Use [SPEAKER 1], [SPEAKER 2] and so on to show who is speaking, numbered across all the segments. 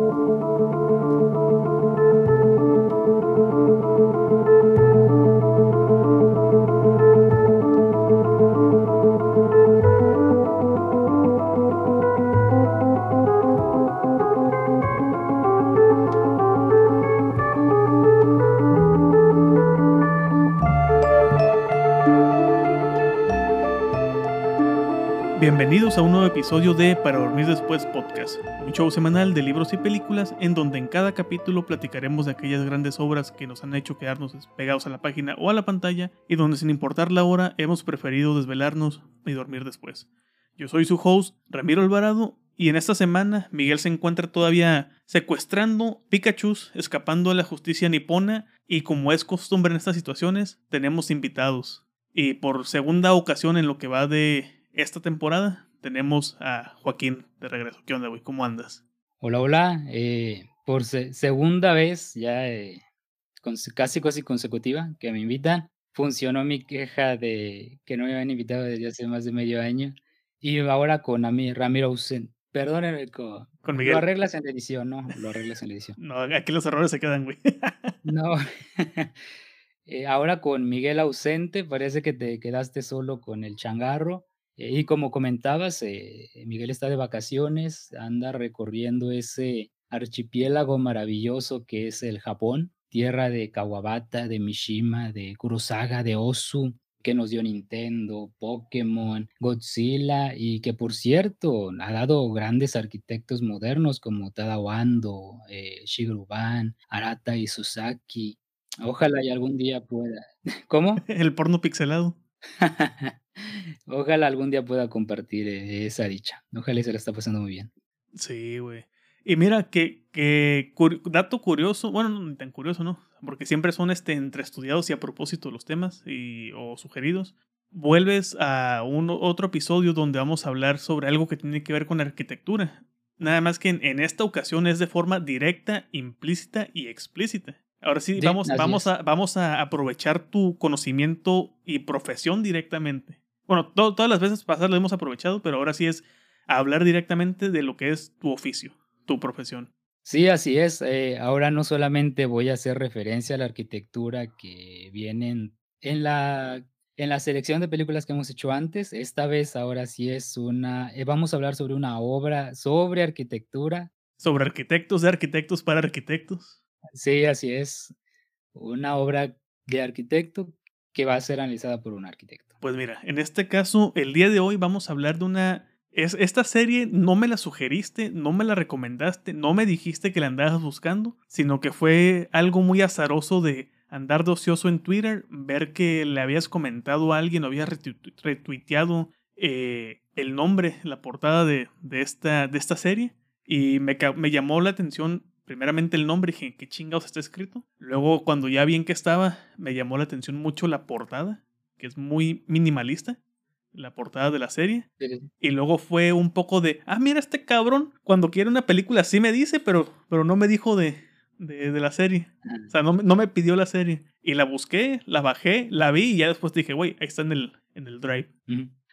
[SPEAKER 1] Música Bienvenidos a un nuevo episodio de Para Dormir Después Podcast, un show semanal de libros y películas en donde en cada capítulo platicaremos de aquellas grandes obras que nos han hecho quedarnos pegados a la página o a la pantalla y donde sin importar la hora hemos preferido desvelarnos y dormir después. Yo soy su host, Ramiro Alvarado, y en esta semana Miguel se encuentra todavía secuestrando Pikachu, escapando a la justicia nipona y como es costumbre en estas situaciones, tenemos invitados. Y por segunda ocasión en lo que va de esta temporada tenemos a Joaquín de regreso. ¿Qué onda, güey? ¿Cómo andas?
[SPEAKER 2] Hola, hola. Eh, por segunda vez, ya eh, casi casi consecutiva, que me invitan. Funcionó mi queja de que no me habían invitado desde hace más de medio año. Y ahora con a mí, Ramiro Ausent. Perdónenme, con, con Miguel. Lo arreglas en la edición, ¿no? Lo arreglas en la edición.
[SPEAKER 1] no, aquí los errores se quedan, güey.
[SPEAKER 2] no. Eh, ahora con Miguel ausente, parece que te quedaste solo con el changarro. Eh, y como comentabas, eh, Miguel está de vacaciones, anda recorriendo ese archipiélago maravilloso que es el Japón, tierra de Kawabata, de Mishima, de Kurosaga, de Osu, que nos dio Nintendo, Pokémon, Godzilla y que por cierto ha dado grandes arquitectos modernos como Tadao Ando, eh, Shigeru Ban, Arata y Susaki. Ojalá y algún día pueda. ¿Cómo?
[SPEAKER 1] El porno pixelado.
[SPEAKER 2] Ojalá algún día pueda compartir eh, esa dicha. Ojalá se la está pasando muy bien.
[SPEAKER 1] Sí, güey. Y mira, que, que dato curioso, bueno, no tan curioso, ¿no? Porque siempre son este, entre estudiados y a propósito los temas y, o sugeridos. Vuelves a un otro episodio donde vamos a hablar sobre algo que tiene que ver con arquitectura. Nada más que en esta ocasión es de forma directa, implícita y explícita. Ahora sí, vamos, vamos, a, vamos a aprovechar tu conocimiento y profesión directamente. Bueno, todas las veces pasadas lo hemos aprovechado, pero ahora sí es hablar directamente de lo que es tu oficio, tu profesión.
[SPEAKER 2] Sí, así es. Eh, ahora no solamente voy a hacer referencia a la arquitectura que viene en la, en la selección de películas que hemos hecho antes. Esta vez, ahora sí es una. Eh, vamos a hablar sobre una obra sobre arquitectura.
[SPEAKER 1] Sobre arquitectos de arquitectos para arquitectos.
[SPEAKER 2] Sí, así es. Una obra de arquitecto que va a ser analizada por un arquitecto.
[SPEAKER 1] Pues mira, en este caso, el día de hoy vamos a hablar de una... Es, esta serie no me la sugeriste, no me la recomendaste, no me dijiste que la andabas buscando, sino que fue algo muy azaroso de andar de ocioso en Twitter, ver que le habías comentado a alguien o habías retuiteado eh, el nombre, la portada de, esta, de esta serie, y me, me llamó la atención primeramente el nombre, dije, ¿qué chingados está escrito? Luego, cuando ya vi en estaba, me llamó la atención mucho la portada, que es muy minimalista, la portada de la serie. Y luego fue un poco de, ah, mira este cabrón, cuando quiere una película sí me dice, pero, pero no me dijo de, de, la serie. O sea, no, no, me pidió la serie. Y la busqué, la bajé, la vi y ya después dije, güey, ahí está en el, en el drive.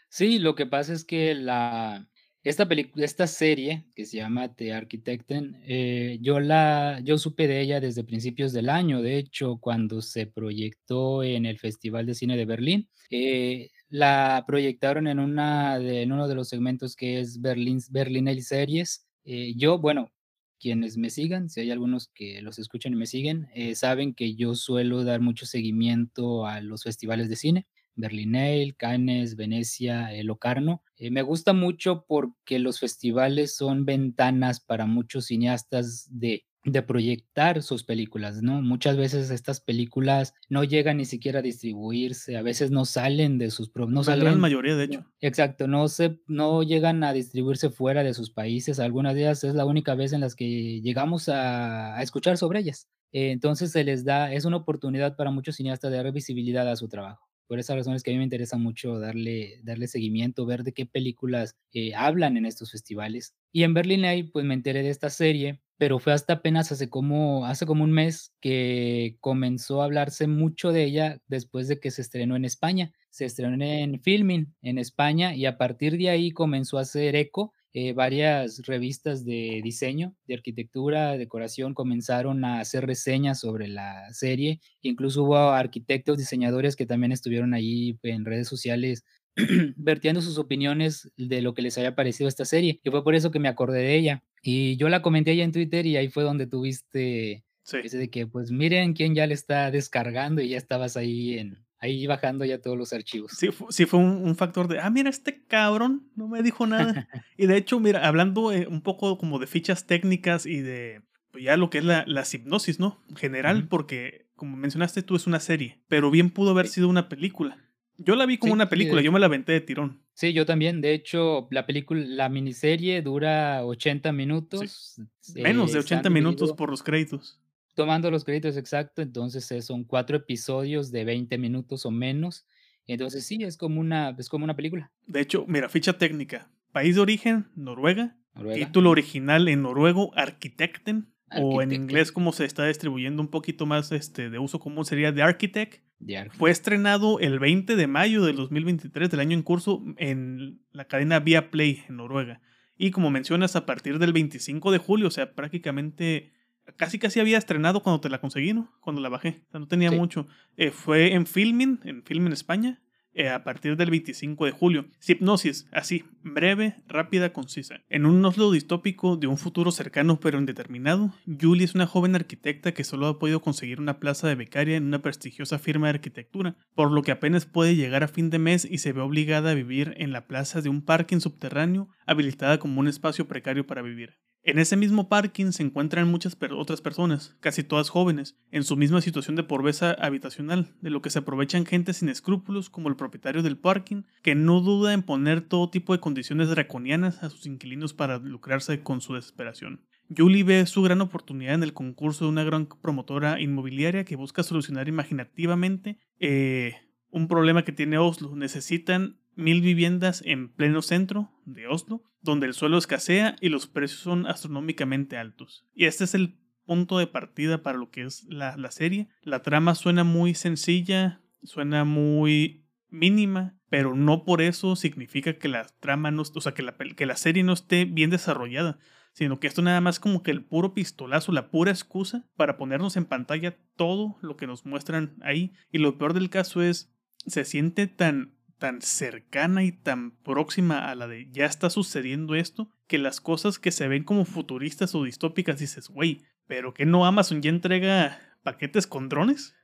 [SPEAKER 2] Sí, lo que pasa es que la, esta, esta serie, que se llama The Architecten, eh, yo, la, yo supe de ella desde principios del año, de hecho, cuando se proyectó en el Festival de Cine de Berlín. Eh, la proyectaron en, una en uno de los segmentos que es Berlín, Berlinale Series. Eh, yo, bueno, quienes me sigan, si hay algunos que los escuchan y me siguen, saben que yo suelo dar mucho seguimiento a los festivales de cine. Berlinale, Cannes, Venecia, El Locarno. Eh, me gusta mucho porque los festivales son ventanas para muchos cineastas de, de proyectar sus películas, ¿no? Muchas veces estas películas no llegan ni siquiera a distribuirse, a veces no salen de sus... No
[SPEAKER 1] La gran mayoría, de hecho.
[SPEAKER 2] Exacto, no, se, no llegan a distribuirse fuera de sus países. Algunas de ellas es la única vez en las que llegamos a, a escuchar sobre ellas. Eh, entonces se les da, es una oportunidad para muchos cineastas de dar visibilidad a su trabajo. Por esa razón es que a mí me interesa mucho darle, darle seguimiento, ver de qué películas eh, hablan en estos festivales. Y en Berlinale, pues me enteré de esta serie, pero fue hasta apenas hace como, hace como un mes que comenzó a hablarse mucho de ella después de que se estrenó en España. Se estrenó en Filming en España y a partir de ahí comenzó a hacer eco eh, varias revistas de diseño, de arquitectura, decoración, comenzaron a hacer reseñas sobre la serie. Incluso hubo arquitectos, diseñadores que también estuvieron allí en redes sociales vertiendo sus opiniones de lo que les había parecido esta serie. Y fue por eso que me acordé de ella. Y yo la comenté allá en Twitter y ahí fue donde tuviste ese de que, pues miren quién ya le está descargando y ya estabas ahí en, ahí bajando ya todos los archivos.
[SPEAKER 1] Sí, sí fue un, factor de, ah, mira, este cabrón no me dijo nada. y de hecho, mira, hablando eh, un poco como de fichas técnicas y de pues, ya lo que es la, la hipnosis, ¿no? En general, porque como mencionaste tú es una serie, pero bien pudo haber sido una película. Yo la vi como una película, yo me la aventé de tirón.
[SPEAKER 2] Sí, yo también. De hecho, la película, la miniserie dura 80 minutos.
[SPEAKER 1] Menos de 80 minutos por los créditos.
[SPEAKER 2] Tomando los créditos exacto, entonces eh, son cuatro episodios de 20 minutos o menos. Entonces sí, es como una, es como una película.
[SPEAKER 1] De hecho, mira, ficha técnica. País de origen, Noruega. Título original en noruego, Arquitecten. O en inglés, como se está distribuyendo un poquito más este, de uso común, sería The Architect. Fue estrenado el 20 de mayo del 2023 del año en curso en la cadena Via Play en Noruega. Y como mencionas, a partir del 25 de julio, o sea, prácticamente casi casi había estrenado cuando te la conseguí, ¿no? Cuando la bajé. O sea, no tenía mucho. Eh, fue en Filming, en Filming España, eh, a partir del 25 de julio. Hipnosis, así, breve, rápida, concisa. En un oslo distópico de un futuro cercano pero indeterminado, Julie es una joven arquitecta que solo ha podido conseguir una plaza de becaria en una prestigiosa firma de arquitectura, por lo que apenas puede llegar a fin de mes y se ve obligada a vivir en la plaza de un parking subterráneo habilitada como un espacio precario para vivir. En ese mismo parking se encuentran muchas otras personas, casi todas jóvenes, en su misma situación de pobreza habitacional, de lo que se aprovechan gente sin escrúpulos como el propietario del parking, que no duda en poner todo tipo de condiciones draconianas a sus inquilinos para lucrarse con su desesperación. Julie ve su gran oportunidad en el concurso de una gran promotora inmobiliaria que busca solucionar imaginativamente eh, un problema que tiene Oslo. Necesitan mil viviendas en pleno centro de Oslo, donde el suelo escasea y los precios son astronómicamente altos. Y este es el punto de partida para lo que es la, serie. La trama suena muy sencilla, suena muy mínima, pero no por eso significa que la trama no, o sea, que la, que la serie no esté bien desarrollada, sino que esto nada más como que el puro pistolazo, la pura excusa para ponernos en pantalla todo lo que nos muestran ahí. Y lo peor del caso es, se siente tan tan cercana y tan próxima a la de ya está sucediendo esto, que las cosas que se ven como futuristas o distópicas dices, güey, pero que no Amazon ya entrega paquetes con drones.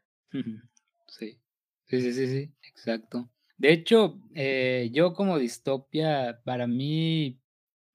[SPEAKER 2] Sí, sí, sí, sí, sí, exacto. De hecho, eh, yo como distopia, para mí,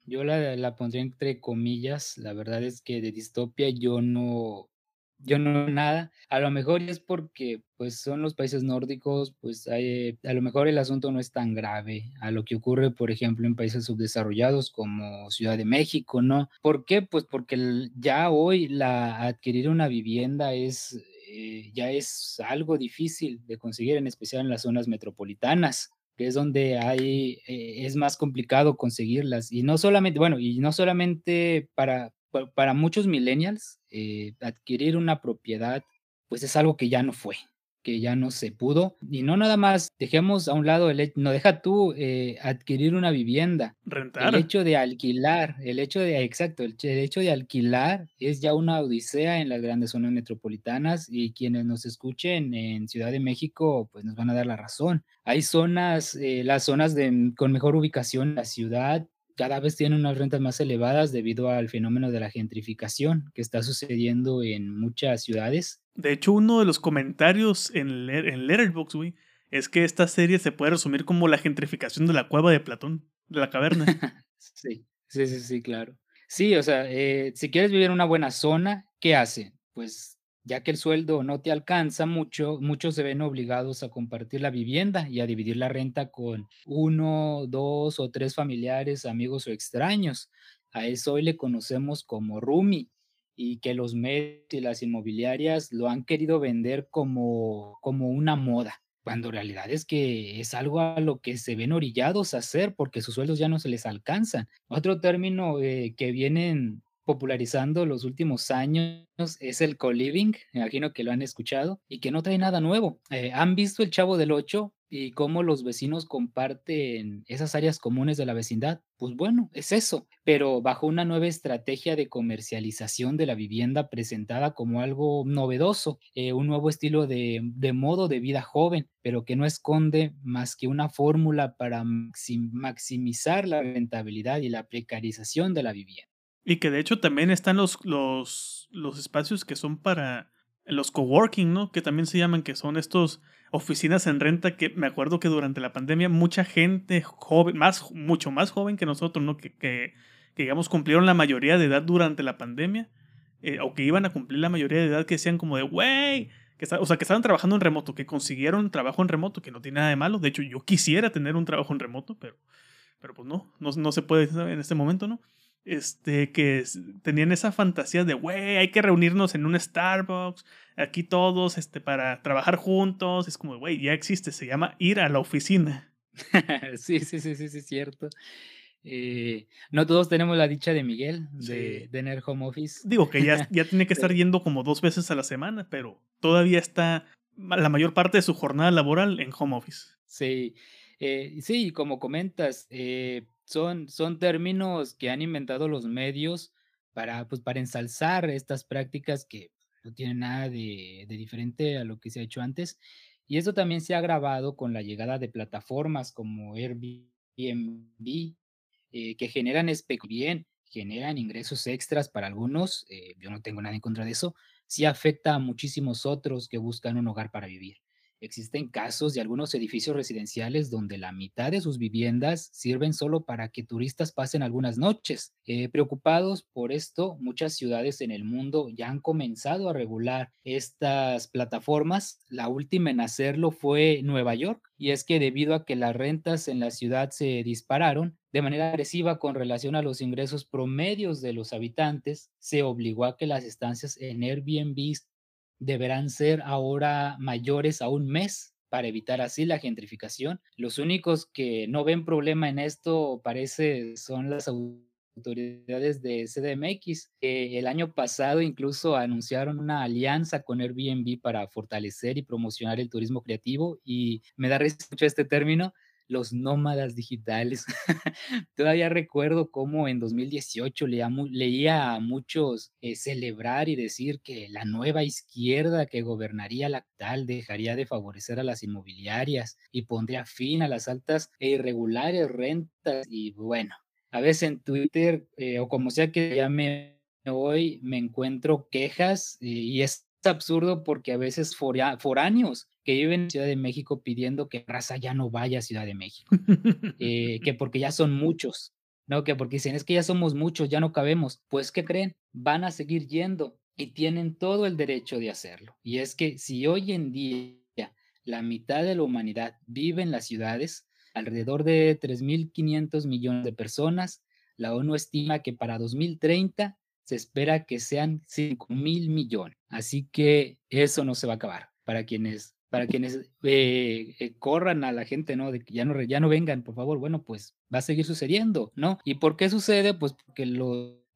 [SPEAKER 2] yo la, la pondría entre comillas, la verdad es que de distopia yo no, yo no nada. A lo mejor es porque pues son los países nórdicos, pues hay, a lo mejor el asunto no es tan grave a lo que ocurre, por ejemplo, en países subdesarrollados como Ciudad de México, ¿no? ¿Por qué? Pues porque ya hoy la adquirir una vivienda es eh, ya es algo difícil de conseguir, en especial en las zonas metropolitanas que es donde hay, eh, es más complicado conseguirlas. Y no solamente, bueno, y no solamente para, para muchos millennials, eh, adquirir una propiedad, pues es algo que ya no fue, que ya no se pudo. Y no nada más, dejemos a un lado, el, no deja tú eh, adquirir una vivienda.
[SPEAKER 1] Rentar.
[SPEAKER 2] El hecho de alquilar, el hecho de, exacto, el, hecho de alquilar es ya una odisea en las grandes zonas metropolitanas y quienes nos escuchen en Ciudad de México, pues nos van a dar la razón. Hay zonas, eh, las zonas de, con mejor ubicación en la ciudad, cada vez tienen unas rentas más elevadas debido al fenómeno de la gentrificación que está sucediendo en muchas ciudades.
[SPEAKER 1] De hecho, uno de los comentarios en, en Letterboxd, güey, es que esta serie se puede resumir como la gentrificación de la cueva de Platón, de la caverna.
[SPEAKER 2] sí, sí, sí, sí, claro. Sí, o sea, eh, si quieres vivir en una buena zona, ¿qué hace? Pues ya que el sueldo no te alcanza mucho, muchos se ven obligados a compartir la vivienda y a dividir la renta con uno, dos o tres familiares, amigos o extraños. A eso hoy le conocemos como Rumi y que los medios y las inmobiliarias lo han querido vender como, como una moda, cuando en realidad es que es algo a lo que se ven orillados a hacer porque sus sueldos ya no se les alcanzan. Otro término eh, que vienen popularizando los últimos años es el co-living, me imagino que lo han escuchado, y que no trae nada nuevo. Eh, ¿Han visto El Chavo del 8? ¿Y cómo los vecinos comparten esas áreas comunes de la vecindad? Pues bueno, es eso, pero bajo una nueva estrategia de comercialización de la vivienda presentada como algo novedoso, eh, un nuevo estilo de, modo de vida joven, pero que no esconde más que una fórmula para maximizar la rentabilidad y la precarización de la vivienda.
[SPEAKER 1] Y que de hecho también están los, los, los espacios que son para los coworking, ¿no? Que también se llaman, que son estos oficinas en renta que me acuerdo que durante la pandemia mucha gente joven, más, mucho más joven que nosotros, ¿no? Que, que, digamos cumplieron la mayoría de edad durante la pandemia, eh, o que iban a cumplir la mayoría de edad, que decían como de, güey, que o sea, que estaban trabajando en remoto, que consiguieron trabajo en remoto, que no tiene nada de malo. De hecho, yo quisiera tener un trabajo en remoto, pero, pero pues no, no, no se puede en este momento, ¿no? Este, que tenían esa fantasía de, güey, hay que reunirnos en un Starbucks, aquí todos, este, para trabajar juntos. Es como, güey, ya existe, se llama ir a la oficina.
[SPEAKER 2] sí, sí, sí, sí, sí, es cierto. Eh, no todos tenemos la dicha de Miguel de tener home office.
[SPEAKER 1] Digo que ya, ya tiene que estar yendo como dos veces a la semana, pero todavía está la mayor parte de su jornada laboral en home office.
[SPEAKER 2] Sí, eh, sí, como comentas, eh, son, son términos que han inventado los medios para, pues, para ensalzar estas prácticas que no tienen nada de, diferente a lo que se ha hecho antes. Y eso también se ha agravado con la llegada de plataformas como Airbnb, eh, que generan bien, generan ingresos extras para algunos. Eh, yo no tengo nada en contra de eso. Sí afecta a muchísimos otros que buscan un hogar para vivir. Existen casos de algunos edificios residenciales donde la mitad de sus viviendas sirven solo para que turistas pasen algunas noches. Eh, preocupados por esto, muchas ciudades en el mundo ya han comenzado a regular estas plataformas. La última en hacerlo fue Nueva York, y es que debido a que las rentas en la ciudad se dispararon de manera agresiva con relación a los ingresos promedios de los habitantes, se obligó a que las estancias en Airbnb deberán ser ahora mayores a un mes para evitar así la gentrificación. Los únicos que no ven problema en esto parece son las autoridades de CDMX. que el año pasado incluso anunciaron una alianza con Airbnb para fortalecer y promocionar el turismo creativo y me da risa este término los nómadas digitales. Todavía recuerdo cómo en 2018 leía, a muchos eh, celebrar y decir que la nueva izquierda que gobernaría la actual dejaría de favorecer a las inmobiliarias y pondría fin a las altas e irregulares rentas. Y bueno, a veces en Twitter eh, o como sea que llame hoy, me encuentro quejas eh, y es absurdo porque a veces foráneos que viven en Ciudad de México pidiendo que raza ya no vaya a Ciudad de México, eh, que porque ya son muchos, ¿no? Que porque dicen, es que ya somos muchos, ya no cabemos. Pues, ¿qué creen? Van a seguir yendo y tienen todo el derecho de hacerlo. Y es que si hoy en día la mitad de la humanidad vive en las ciudades, alrededor de 3.500 millones de personas, la ONU estima que para 2030 se espera que sean 5.000 millones. Así que eso no se va a acabar. Para quienes para quienes eh, eh, corran a la gente, ¿no? De que ya no, ya no vengan, por favor. Bueno, pues va a seguir sucediendo, ¿no? ¿Y por qué sucede? Pues porque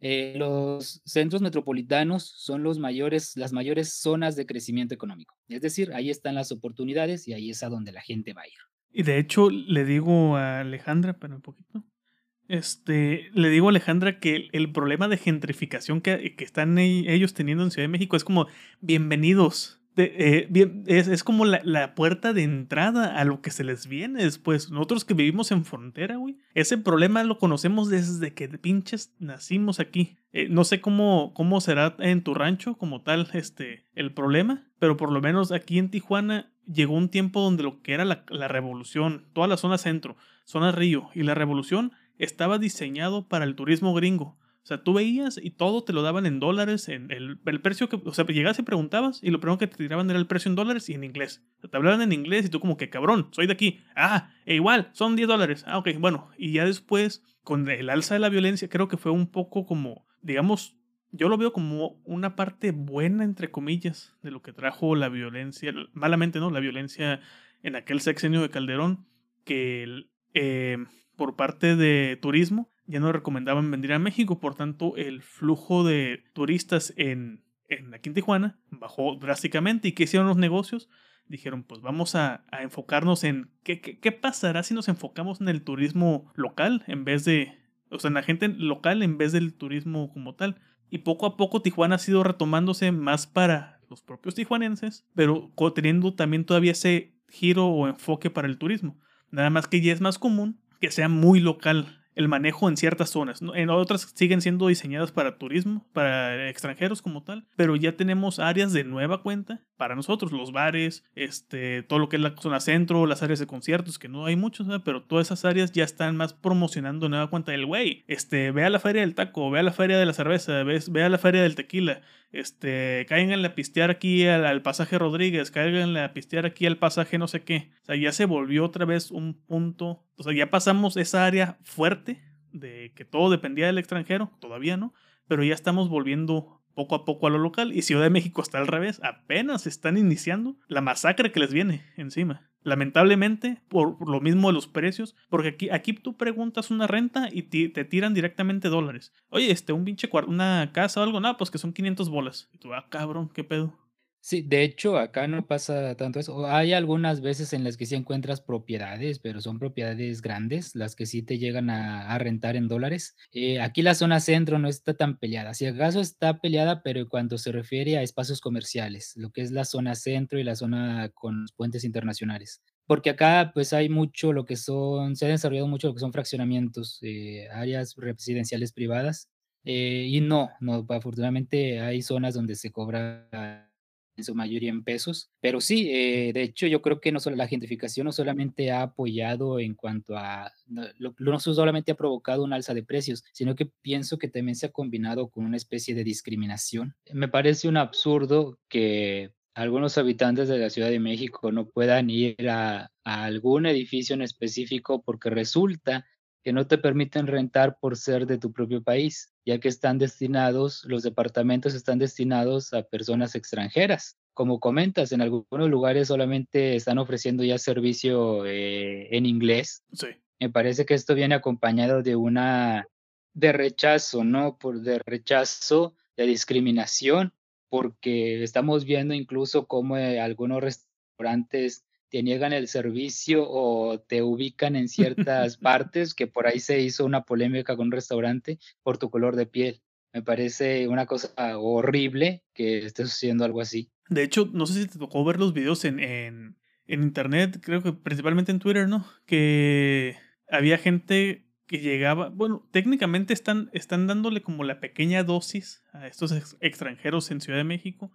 [SPEAKER 2] eh, los centros metropolitanos son los mayores, las mayores zonas de crecimiento económico. Es decir, ahí están las oportunidades y ahí es a donde la gente va a ir.
[SPEAKER 1] Y de hecho, le digo a Alejandra, pero un poquito, este, le digo a Alejandra que el, problema de gentrificación que, que, están ellos teniendo en Ciudad de México es como, bienvenidos, eh, es, es, como la, la, puerta de entrada a lo que se les viene después. Nosotros que vivimos en frontera, güey. Ese problema lo conocemos desde que pinches nacimos aquí. Eh, no sé cómo, cómo será en tu rancho como tal este, el problema, pero por lo menos aquí en Tijuana llegó un tiempo donde lo que era la, la revolución, toda la zona centro, zona río y la revolución estaba diseñado para el turismo gringo. O sea, tú veías y todo te lo daban en dólares, en el, precio que, o sea, llegabas y preguntabas y lo primero que te tiraban era el precio en dólares y en inglés. O sea, te hablaban en inglés y tú como que cabrón, soy de aquí. Ah, e igual, son 10 dólares. Ah, ok, bueno. Y ya después, con el alza de la violencia, creo que fue un poco como, digamos, yo lo veo como una parte buena, entre comillas, de lo que trajo la violencia, malamente, ¿no? La violencia en aquel sexenio de Calderón, que eh, por parte de turismo ya no recomendaban venir a México, por tanto el flujo de turistas en, en aquí en Tijuana bajó drásticamente. ¿Y qué hicieron los negocios? dijeron, pues vamos a, enfocarnos en qué, qué, pasará si nos enfocamos en el turismo local en vez de, o sea, en la gente local en vez del turismo como tal. Y poco a poco Tijuana ha sido retomándose más para los propios tijuanenses, pero teniendo también todavía ese giro o enfoque para el turismo. Nada más que ya es más común que sea muy local el manejo en ciertas zonas. En otras siguen siendo diseñadas para turismo, para extranjeros como tal, pero ya tenemos áreas de nueva cuenta para nosotros, los bares, este, todo lo que es la zona centro, las áreas de conciertos, que no hay muchos, pero todas esas áreas ya están más promocionando nueva cuenta el güey. Este, ve a la feria del taco, ve a la feria de la cerveza, ve, ve a la feria del tequila, este, caigan a pistear aquí al, pasaje Rodríguez, caigan a pistear aquí al pasaje no sé qué. O sea, ya se volvió otra vez un punto, o sea, ya pasamos esa área fuerte de que todo dependía del extranjero, todavía no, pero ya estamos volviendo poco a poco a lo local y Ciudad de México está al revés, apenas están iniciando la masacre que les viene encima. Lamentablemente, por lo mismo de los precios, porque aquí, aquí tú preguntas una renta y te, tiran directamente dólares. Oye, este, un pinche una casa o algo, nada, pues que son 500 bolas. Y tú, ah, cabrón, qué pedo.
[SPEAKER 2] Sí, de hecho, acá no pasa tanto eso. Hay algunas veces en las que sí encuentras propiedades, pero son propiedades grandes, las que sí te llegan a, rentar en dólares. Eh, aquí la zona centro no está tan peleada. Si acaso está peleada, pero en cuanto se refiere a espacios comerciales, lo que es la zona centro y la zona con puentes internacionales. Porque acá pues hay mucho lo que son, se ha desarrollado mucho lo que son fraccionamientos, eh, áreas residenciales privadas. Eh, y no, no, afortunadamente hay zonas donde se cobra en su mayoría en pesos. Pero sí, eh, de hecho, yo creo que no solo la gentrificación no solamente ha apoyado en cuanto a, no, no solamente ha provocado un alza de precios, sino que pienso que también se ha combinado con una especie de discriminación. Me parece un absurdo que algunos habitantes de la Ciudad de México no puedan ir a, a algún edificio en específico porque resulta que no te permiten rentar por ser de tu propio país, ya que están destinados, los departamentos están destinados a personas extranjeras. Como comentas, en algunos lugares solamente están ofreciendo ya servicio eh, en inglés.
[SPEAKER 1] Sí.
[SPEAKER 2] Me parece que esto viene acompañado de una de rechazo, ¿no? Por de rechazo, de discriminación, porque estamos viendo incluso cómo eh, algunos restaurantes te niegan el servicio o te ubican en ciertas partes, que por ahí se hizo una polémica con un restaurante por tu color de piel. Me parece una cosa horrible que esté sucediendo algo así.
[SPEAKER 1] De hecho, no sé si te tocó ver los videos en, en, en internet, creo que principalmente en Twitter, ¿no? Que había gente que llegaba, bueno, técnicamente están, están dándole como la pequeña dosis a estos extranjeros en Ciudad de México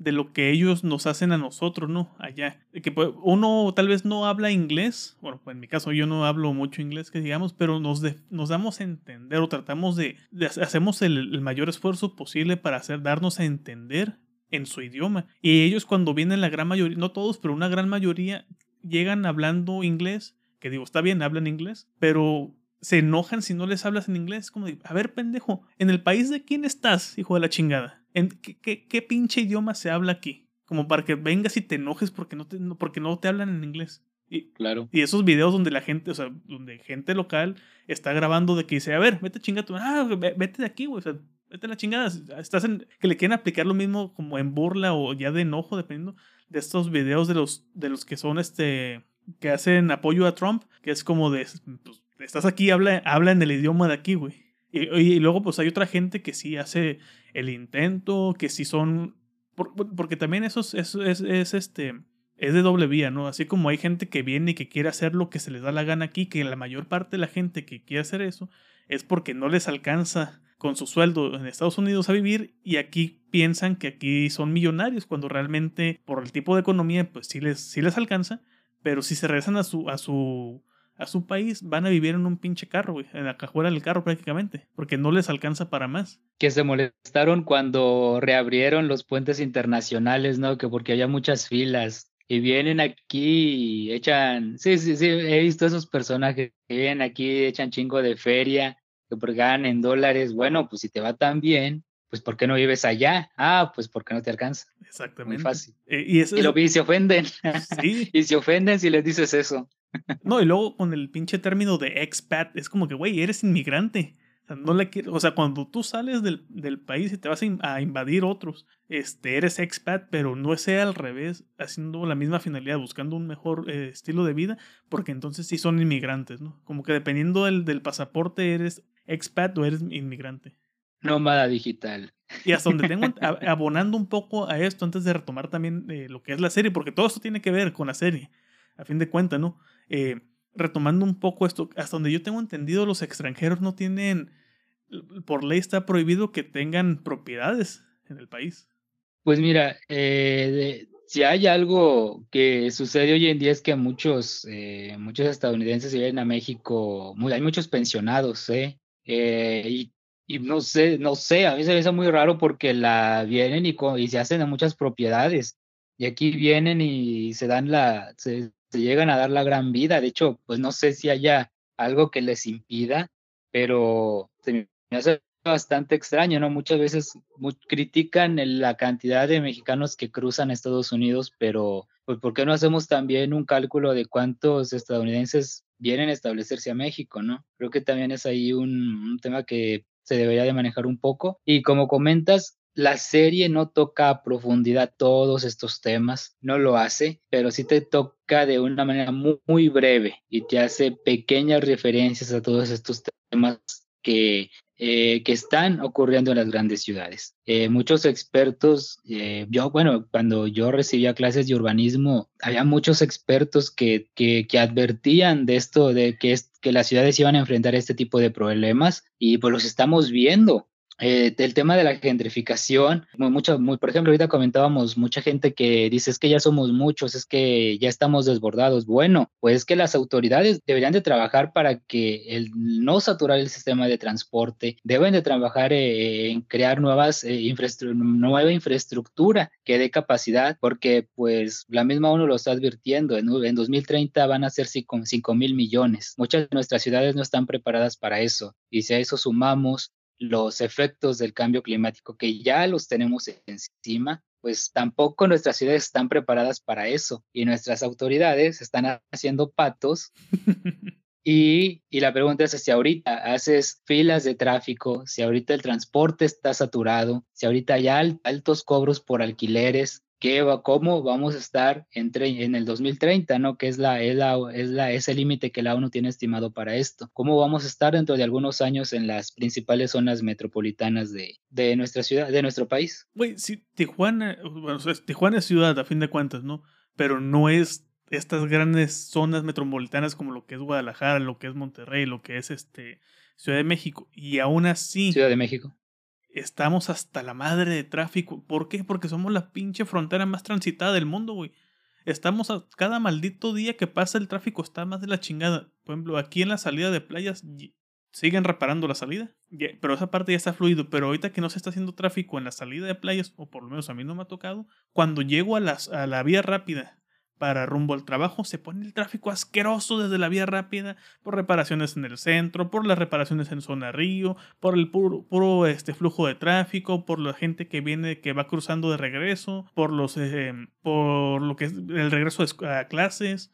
[SPEAKER 1] de lo que ellos nos hacen a nosotros, ¿no? Allá. Que pues, uno tal vez no habla inglés, bueno, pues en mi caso yo no hablo mucho inglés, que digamos, pero nos, nos damos a entender o tratamos de, hacemos el, mayor esfuerzo posible para hacer, darnos a entender en su idioma. Y ellos cuando vienen la gran mayoría, no todos, pero una gran mayoría, llegan hablando inglés, que digo, está bien, hablan inglés, pero se enojan si no les hablas en inglés. Como a ver, pendejo, ¿en el país de quién estás, hijo de la chingada? ¿En qué, qué, pinche idioma se habla aquí? Como para que vengas y te enojes porque no te, porque no te hablan en inglés. Y,
[SPEAKER 2] claro.
[SPEAKER 1] Y esos videos donde la gente, o sea, donde gente local está grabando de que dice, a ver, vete chinga tu, ah, vete de aquí, güey, o sea, vete a la chingada. Estás en, que le quieren aplicar lo mismo como en burla o ya de enojo, dependiendo de estos videos de los, de los que son, este, que hacen apoyo a Trump, que es como de, pues, estás aquí, habla, habla en el idioma de aquí, güey. Y, luego, pues hay otra gente que sí hace el intento, que sí son. porque también eso, es, es, este. Es de doble vía, ¿no? Así como hay gente que viene y que quiere hacer lo que se les da la gana aquí, que la mayor parte de la gente que quiere hacer eso es porque no les alcanza con su sueldo en Estados Unidos a vivir y aquí piensan que aquí son millonarios cuando realmente por el tipo de economía pues sí les, sí les alcanza, pero si se regresan a su, a su a su país, van a vivir en un pinche carro, güey, en la cajuela del carro prácticamente, porque no les alcanza para más.
[SPEAKER 2] Que se molestaron cuando reabrieron los puentes internacionales, ¿no? Que porque había muchas filas. Y vienen aquí y echan, sí, sí, sí, he visto esos personajes que vienen aquí, echan chingo de feria, que porque ganan en dólares. Bueno, pues si te va tan bien, pues ¿por qué no vives allá? Ah, pues porque no te alcanza.
[SPEAKER 1] Exactamente.
[SPEAKER 2] Muy fácil.
[SPEAKER 1] Eh, y, eso
[SPEAKER 2] y lo y se ofenden. Sí. y se ofenden si les dices eso.
[SPEAKER 1] No, y luego con el pinche término de expat, es como que, güey, eres inmigrante. no le o sea, cuando tú sales del, del país y te vas a, invadir otros, este, eres expat, pero no sea al revés, haciendo la misma finalidad, buscando un mejor eh, estilo de vida, porque entonces sí son inmigrantes, ¿no? Como que dependiendo del, del pasaporte, eres expat o eres inmigrante.
[SPEAKER 2] Nómada digital.
[SPEAKER 1] Y hasta donde tengo, abonando un poco a esto, antes de retomar también eh, lo que es la serie, porque todo esto tiene que ver con la serie, a fin de cuentas, ¿no? Eh, retomando un poco esto, hasta donde yo tengo entendido, los extranjeros no tienen, por ley está prohibido que tengan propiedades en el país.
[SPEAKER 2] Pues mira, eh, si hay algo que sucede hoy en día es que muchos, muchos estadounidenses vienen a México, hay muchos pensionados, ¿eh? y y no sé, no sé, a mí se me hace muy raro porque la vienen y, se hacen a muchas propiedades. Y aquí vienen y se dan la, llegan a dar la gran vida. De hecho, pues no sé si haya algo que les impida, pero se me hace bastante extraño, ¿no? Muchas veces critican la cantidad de mexicanos que cruzan Estados Unidos, pero pues ¿por qué no hacemos también un cálculo de cuántos estadounidenses vienen a establecerse a México, ¿no? Creo que también es ahí un tema que se debería de manejar un poco. Y como comentas, la serie no toca a profundidad todos estos temas, no lo hace, pero sí te toca de una manera muy, breve y te hace pequeñas referencias a todos estos temas que eh, que están ocurriendo en las grandes ciudades. Eh, muchos expertos, eh, yo, bueno, cuando yo recibía clases de urbanismo, había muchos expertos que, que, que advertían de esto, de que, es, que las ciudades iban a enfrentar este tipo de problemas y pues los estamos viendo. Eh, el tema de la gentrificación, mucho, muy, por ejemplo, ahorita comentábamos mucha gente que dice es que ya somos muchos, es que ya estamos desbordados. Bueno, pues que las autoridades deberían de trabajar para que el no saturar el sistema de transporte, deben de trabajar eh, en crear nuevas eh, nueva infraestructura que dé capacidad, porque pues la misma uno lo está advirtiendo, en, en 2030 van a ser 5 mil millones. Muchas de nuestras ciudades no están preparadas para eso. Y si a eso sumamos los efectos del cambio climático que ya los tenemos encima, pues tampoco nuestras ciudades están preparadas para eso y nuestras autoridades están haciendo patos. y, y, la pregunta es si ahorita haces filas de tráfico, si ahorita el transporte está saturado, si ahorita hay altos cobros por alquileres, qué va, cómo vamos a estar entre, en el 2030, ¿no? Que es, la, es, la, es, la, ese límite que la ONU tiene estimado para esto. ¿Cómo vamos a estar dentro de algunos años en las principales zonas metropolitanas de, de nuestra ciudad, de nuestro país?
[SPEAKER 1] Güey, sí, Tijuana, bueno, Tijuana es ciudad a fin de cuentas, ¿no? Pero no es estas grandes zonas metropolitanas como lo que es Guadalajara, lo que es Monterrey, lo que es este Ciudad de México. Y aún así.
[SPEAKER 2] Ciudad de México
[SPEAKER 1] estamos hasta la madre de tráfico. ¿Por qué? Porque somos la pinche frontera más transitada del mundo, güey. Estamos a cada maldito día que pasa el tráfico está más de la chingada. Por ejemplo, aquí en la salida de playas siguen reparando la salida, pero esa parte ya está fluido. Pero ahorita que no se está haciendo tráfico en la salida de playas, o por lo menos a mí no me ha tocado, cuando llego a, las, a la vía rápida para rumbo al trabajo, se pone el tráfico asqueroso desde la vía rápida, por reparaciones en el centro, por las reparaciones en zona río, por el puro, puro este flujo de tráfico, por la gente que viene, que va cruzando de regreso, por los eh, por lo que es el regreso a clases.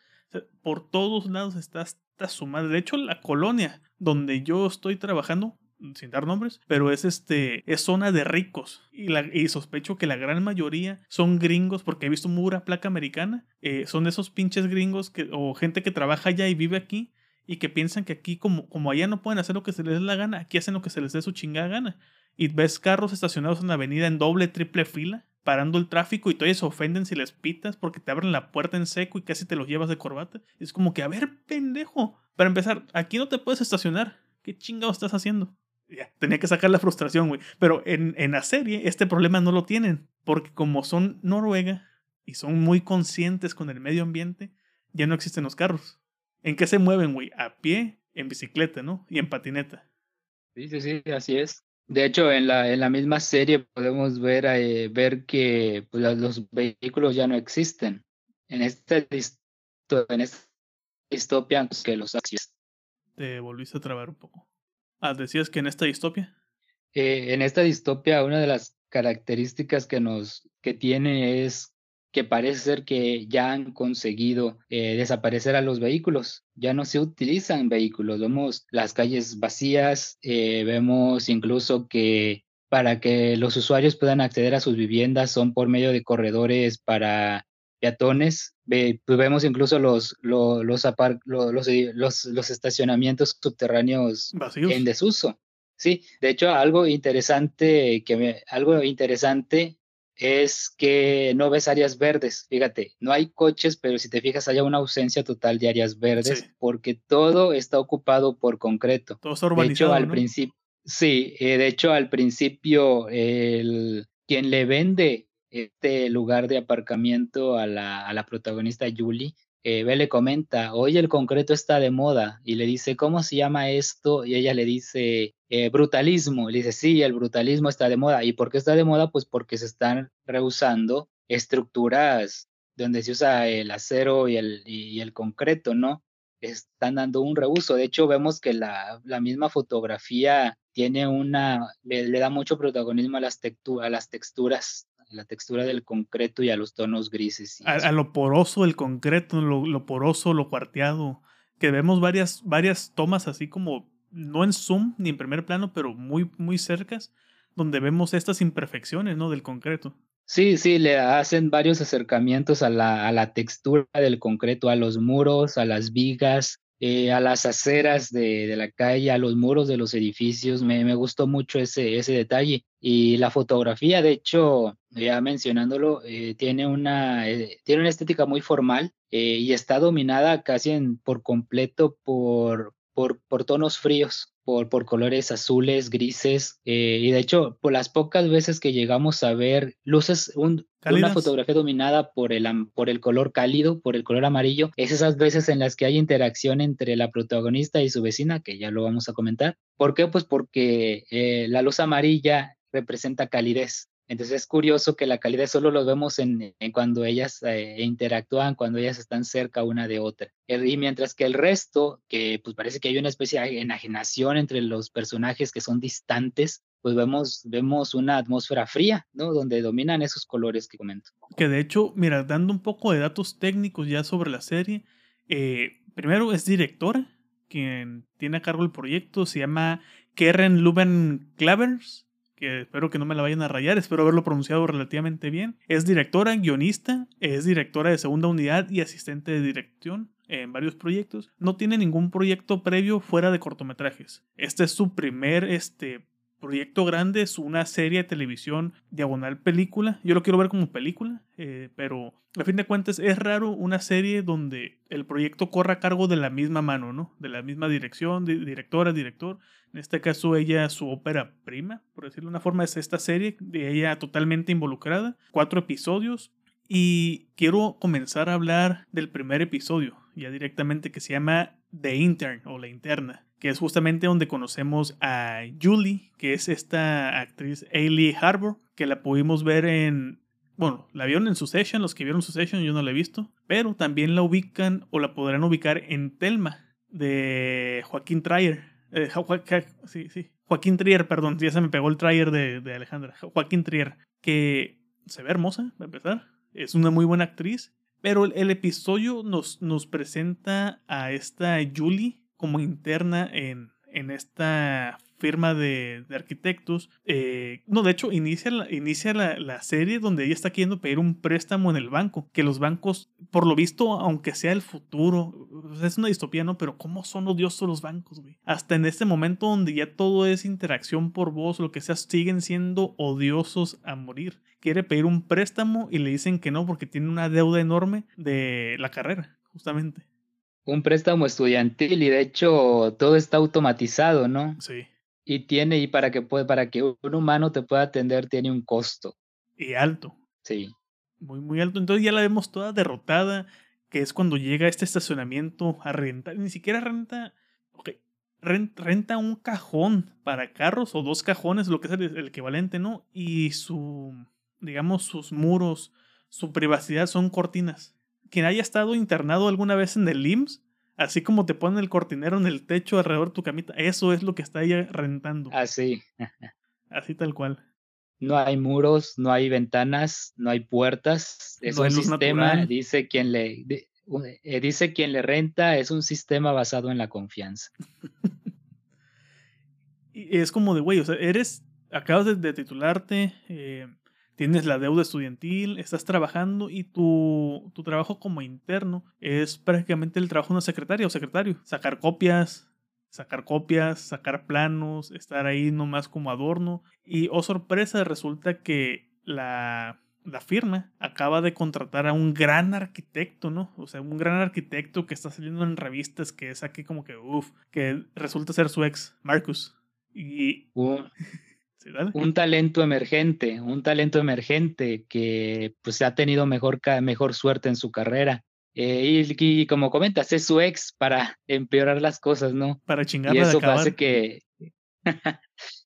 [SPEAKER 1] por todos lados está, está sumada. De hecho, la colonia donde yo estoy trabajando sin dar nombres, pero es este, es zona de ricos. Y, sospecho que la gran mayoría son gringos, porque he visto pura placa americana. Eh, son esos pinches gringos que, o gente que trabaja allá y vive aquí y que piensan que aquí, como, como allá no pueden hacer lo que se les dé la gana, aquí hacen lo que se les dé su chingada gana. Y ves carros estacionados en la avenida en doble, triple fila, parando el tráfico y todavía se ofenden si les pitas porque te abren la puerta en seco y casi te los llevas de corbata. Es como que, a ver, pendejo. Para empezar, aquí no te puedes estacionar. ¿Qué chingado estás haciendo? Tenía que sacar la frustración, güey. Pero en, en la serie este problema no lo tienen, porque como son Noruega y son muy conscientes con el medio ambiente, ya no existen los carros. ¿En qué se mueven, güey? A pie, en bicicleta, ¿no? Y en patineta.
[SPEAKER 2] Sí, sí, sí, así es. De hecho, en la, en la misma serie podemos ver, eh, ver que pues, los vehículos ya no existen. En esta, en esta distopia que los
[SPEAKER 1] Te volviste a trabar un poco. Ah, decías que en esta distopia.
[SPEAKER 2] Eh, en esta distopia, una de las características que nos que tiene es que parece ser que ya han conseguido eh, desaparecer a los vehículos. Ya no se utilizan vehículos, vemos las calles vacías, eh, vemos incluso que para que los usuarios puedan acceder a sus viviendas son por medio de corredores para peatones. Ve, pues vemos incluso los, los, los, los, los estacionamientos subterráneos en desuso. Sí, de hecho, algo interesante que me, algo interesante es que no ves áreas verdes. Fíjate, no hay coches, pero si te fijas, hay una ausencia total de áreas verdes porque todo está ocupado por concreto.
[SPEAKER 1] Todo está urbanizado.
[SPEAKER 2] De hecho, al principio, sí, eh, de hecho, al principio, el, quien le vende este lugar de aparcamiento a la, a la protagonista Julie eh, le comenta, hoy el concreto está de moda y le dice, ¿cómo se llama esto? Y ella le dice, eh, brutalismo. Y le dice, sí, el brutalismo está de moda. ¿Y por qué está de moda? Pues porque se están rehusando estructuras donde se usa el acero y el, y el concreto, ¿no? Están dando un reuso. De hecho, vemos que la, la misma fotografía tiene una, le, da mucho protagonismo a las, a las texturas la textura del concreto y a los tonos grises.
[SPEAKER 1] A, lo poroso del concreto, lo, poroso, lo cuarteado, que vemos varias, varias tomas así como, no en zoom ni en primer plano, pero muy, muy cercas, donde vemos estas imperfecciones, ¿no? Del concreto.
[SPEAKER 2] Sí, sí, le hacen varios acercamientos a la, a la textura del concreto, a los muros, a las vigas, eh, a las aceras de, de, la calle, a los muros de los edificios. Me, me, gustó mucho ese, ese detalle. Y la fotografía, de hecho, ya mencionándolo, eh, tiene, una, eh, tiene una estética muy formal y está dominada casi en, por completo por, por, por tonos fríos por, por colores azules, grises, eh, y de hecho, por las pocas veces que llegamos a ver luces, una fotografía dominada por el, por el color cálido, por el color amarillo, es esas veces en las que hay interacción entre la protagonista y su vecina, que ya lo vamos a comentar. ¿Por qué? Pues porque eh, la luz amarilla representa calidez. Entonces es curioso que la calidad solo lo vemos en, cuando ellas eh, interactúan, cuando ellas están cerca una de otra. Y mientras que el resto, que pues parece que hay una especie de enajenación entre los personajes que son distantes, pues vemos, vemos una atmósfera fría, ¿no? Donde dominan esos colores que comento.
[SPEAKER 1] Que de hecho, mira, dando un poco de datos técnicos ya sobre la serie, eh, primero es directora, quien tiene a cargo el proyecto, se llama Karen Luben Clavers que espero que no me la vayan a rayar, espero haberlo pronunciado relativamente bien. Es directora, guionista, es directora de segunda unidad y asistente de dirección en varios proyectos. No tiene ningún proyecto previo fuera de cortometrajes. Este es su primer este, proyecto grande, es una serie de televisión diagonal película. Yo lo quiero ver como película, eh, pero a fin de cuentas es raro una serie donde el proyecto corra a cargo de la misma mano, ¿no? De la misma dirección, directora, director. En este caso, ella, su ópera prima, por decirlo de una forma, es esta serie, de ella totalmente involucrada. Cuatro episodios. Y quiero comenzar a hablar del primer episodio, ya directamente, que se llama The Intern o La Interna, que es justamente donde conocemos a Julie, que es esta actriz Ailey Harbour, que la pudimos ver en bueno, la vieron en su session, los que vieron su session yo no la he visto, pero también la ubican o la podrán ubicar en Telma de Joaquín Trier. Eh, sí, sí. Joaquín Trier, perdón, ya se me pegó el Trier de, de Alejandra. Joaquín Trier, que se ve hermosa, para empezar. Es una muy buena actriz. Pero el, episodio nos, nos presenta a esta Julie como interna en, en esta firma de, arquitectos. Eh, no, de hecho, inicia, la, inicia la, serie donde ella está queriendo pedir un préstamo en el banco. Que los bancos, por lo visto, aunque sea el futuro, es una distopía, ¿no? Pero ¿cómo son odiosos los bancos, güey? Hasta en este momento donde ya todo es interacción por voz, lo que sea, siguen siendo odiosos a morir. Quiere pedir un préstamo y le dicen que no porque tiene una deuda enorme de la carrera, justamente
[SPEAKER 2] un préstamo estudiantil y de hecho todo está automatizado, ¿no?
[SPEAKER 1] Sí
[SPEAKER 2] y tiene, y para que, puede, para que un humano te pueda atender, tiene un costo.
[SPEAKER 1] Y alto.
[SPEAKER 2] Sí.
[SPEAKER 1] Muy, muy alto. Entonces ya la vemos toda derrotada, que es cuando llega a este estacionamiento a rentar. Ni siquiera renta. Ok. Renta un cajón para carros o dos cajones, lo que es el, equivalente, ¿no? Y su, digamos, sus muros, su privacidad son cortinas. Quien haya estado internado alguna vez en el IMSS Así como te ponen el cortinero en el techo alrededor de tu camita, eso es lo que está ella rentando.
[SPEAKER 2] Así.
[SPEAKER 1] Así tal cual.
[SPEAKER 2] no hay muros, no hay ventanas, no hay puertas, es un sistema, dice quien le eh, dice quien le renta, es un sistema basado en la confianza.
[SPEAKER 1] y es como de, güey, o sea, eres, acabas de, titularte, eh, tienes la deuda estudiantil, estás trabajando y tu, tu trabajo como interno es prácticamente el trabajo de una secretaria o secretario. Sacar copias, sacar copias, sacar planos, estar ahí nomás como adorno. Y, oh sorpresa, resulta que la, la firma acaba de contratar a un gran arquitecto, ¿no? O sea, un gran arquitecto que está saliendo en revistas que es aquí como que, uff, que resulta ser su ex, Marcus. Y...
[SPEAKER 2] un talento emergente, un talento emergente que pues ha tenido mejor, mejor suerte en su carrera. Eh, y, como comentas, es su ex para empeorar las cosas, ¿no?
[SPEAKER 1] Para chingarla
[SPEAKER 2] y eso hace que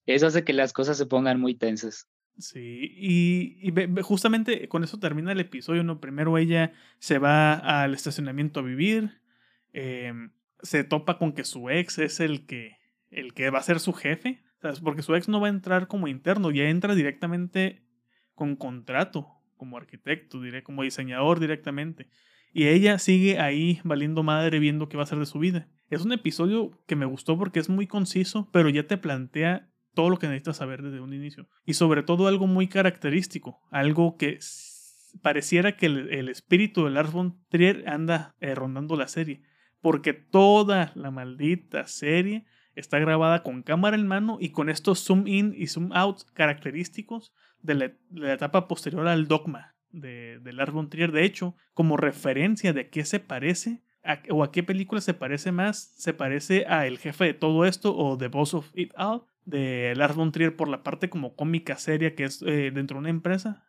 [SPEAKER 2] eso hace que las cosas se pongan muy tensas.
[SPEAKER 1] Sí, y, justamente con eso termina el episodio, ¿no? Primero ella se va al estacionamiento a vivir, em, se topa con que su ex es el que, el que va a ser su jefe, porque su ex no va a entrar como interno, ya entra directamente con contrato, como arquitecto, diré, como diseñador directamente. Y ella sigue ahí valiendo madre viendo qué va a hacer de su vida. Es un episodio que me gustó porque es muy conciso, pero ya te plantea todo lo que necesitas saber desde un inicio. Y sobre todo algo muy característico, algo que pareciera que el, espíritu de Lars von Trier anda eh, rondando la serie. Porque toda la maldita serie está grabada con cámara en mano y con estos zoom in y zoom out característicos de la, etapa posterior al dogma de, de Lars von Trier. De hecho, como referencia de qué se parece o a qué película se parece más, se parece a El jefe de todo esto o The Boss of It All de Lars von Trier por la parte como cómica seria que es eh, dentro de una empresa.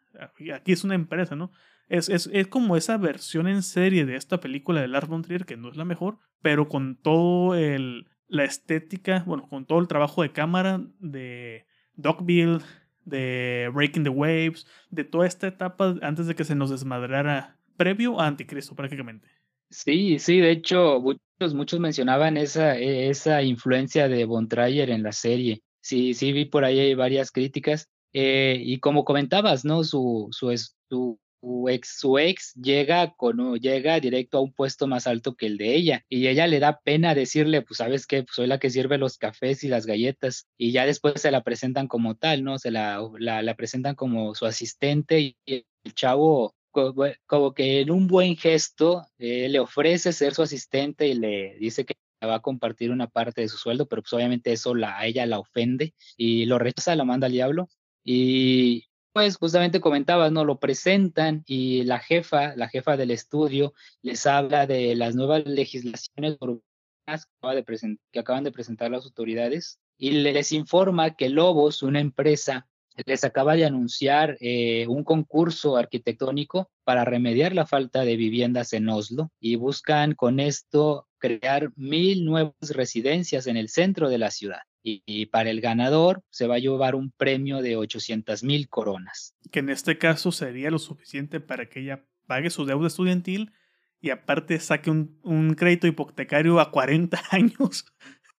[SPEAKER 1] Aquí es una empresa, ¿no? Es, es, es, como esa versión en serie de esta película de Lars von Trier, que no es la mejor, pero con todo el, la estética, bueno, con todo el trabajo de cámara de Dogville, de Breaking the Waves, de toda esta etapa antes de que se nos desmadrara, previo a Anticristo prácticamente.
[SPEAKER 2] Sí, sí, de hecho, muchos, muchos mencionaban esa, e, esa influencia de Von Trier en la serie. Sí, sí, vi por ahí varias críticas. Eh, y como comentabas, ¿no? Su, su, su su ex, su ex llega, con, llega directo a un puesto más alto que el de ella y ella le da pena decirle, pues sabes qué, pues soy la que sirve los cafés y las galletas y ya después se la presentan como tal, ¿no? Se la, la, presentan como su asistente y el chavo como, que en un buen gesto eh, le ofrece ser su asistente y le dice que va a compartir una parte de su sueldo, pero pues obviamente eso la, a ella la ofende y lo rechaza, la manda al diablo. Y, pues justamente comentabas, ¿no? Lo presentan y la jefa, la jefa del estudio, les habla de las nuevas legislaciones que, acaban de presentar las autoridades y les informa que Lobos, una empresa, les acaba de anunciar eh, un concurso arquitectónico para remediar la falta de viviendas en Oslo y buscan con esto crear mil nuevas residencias en el centro de la ciudad y, para el ganador se va a llevar un premio de 800 mil coronas.
[SPEAKER 1] Que en este caso sería lo suficiente para que ella pague su deuda estudiantil y aparte saque un, crédito hipotecario a 40 años.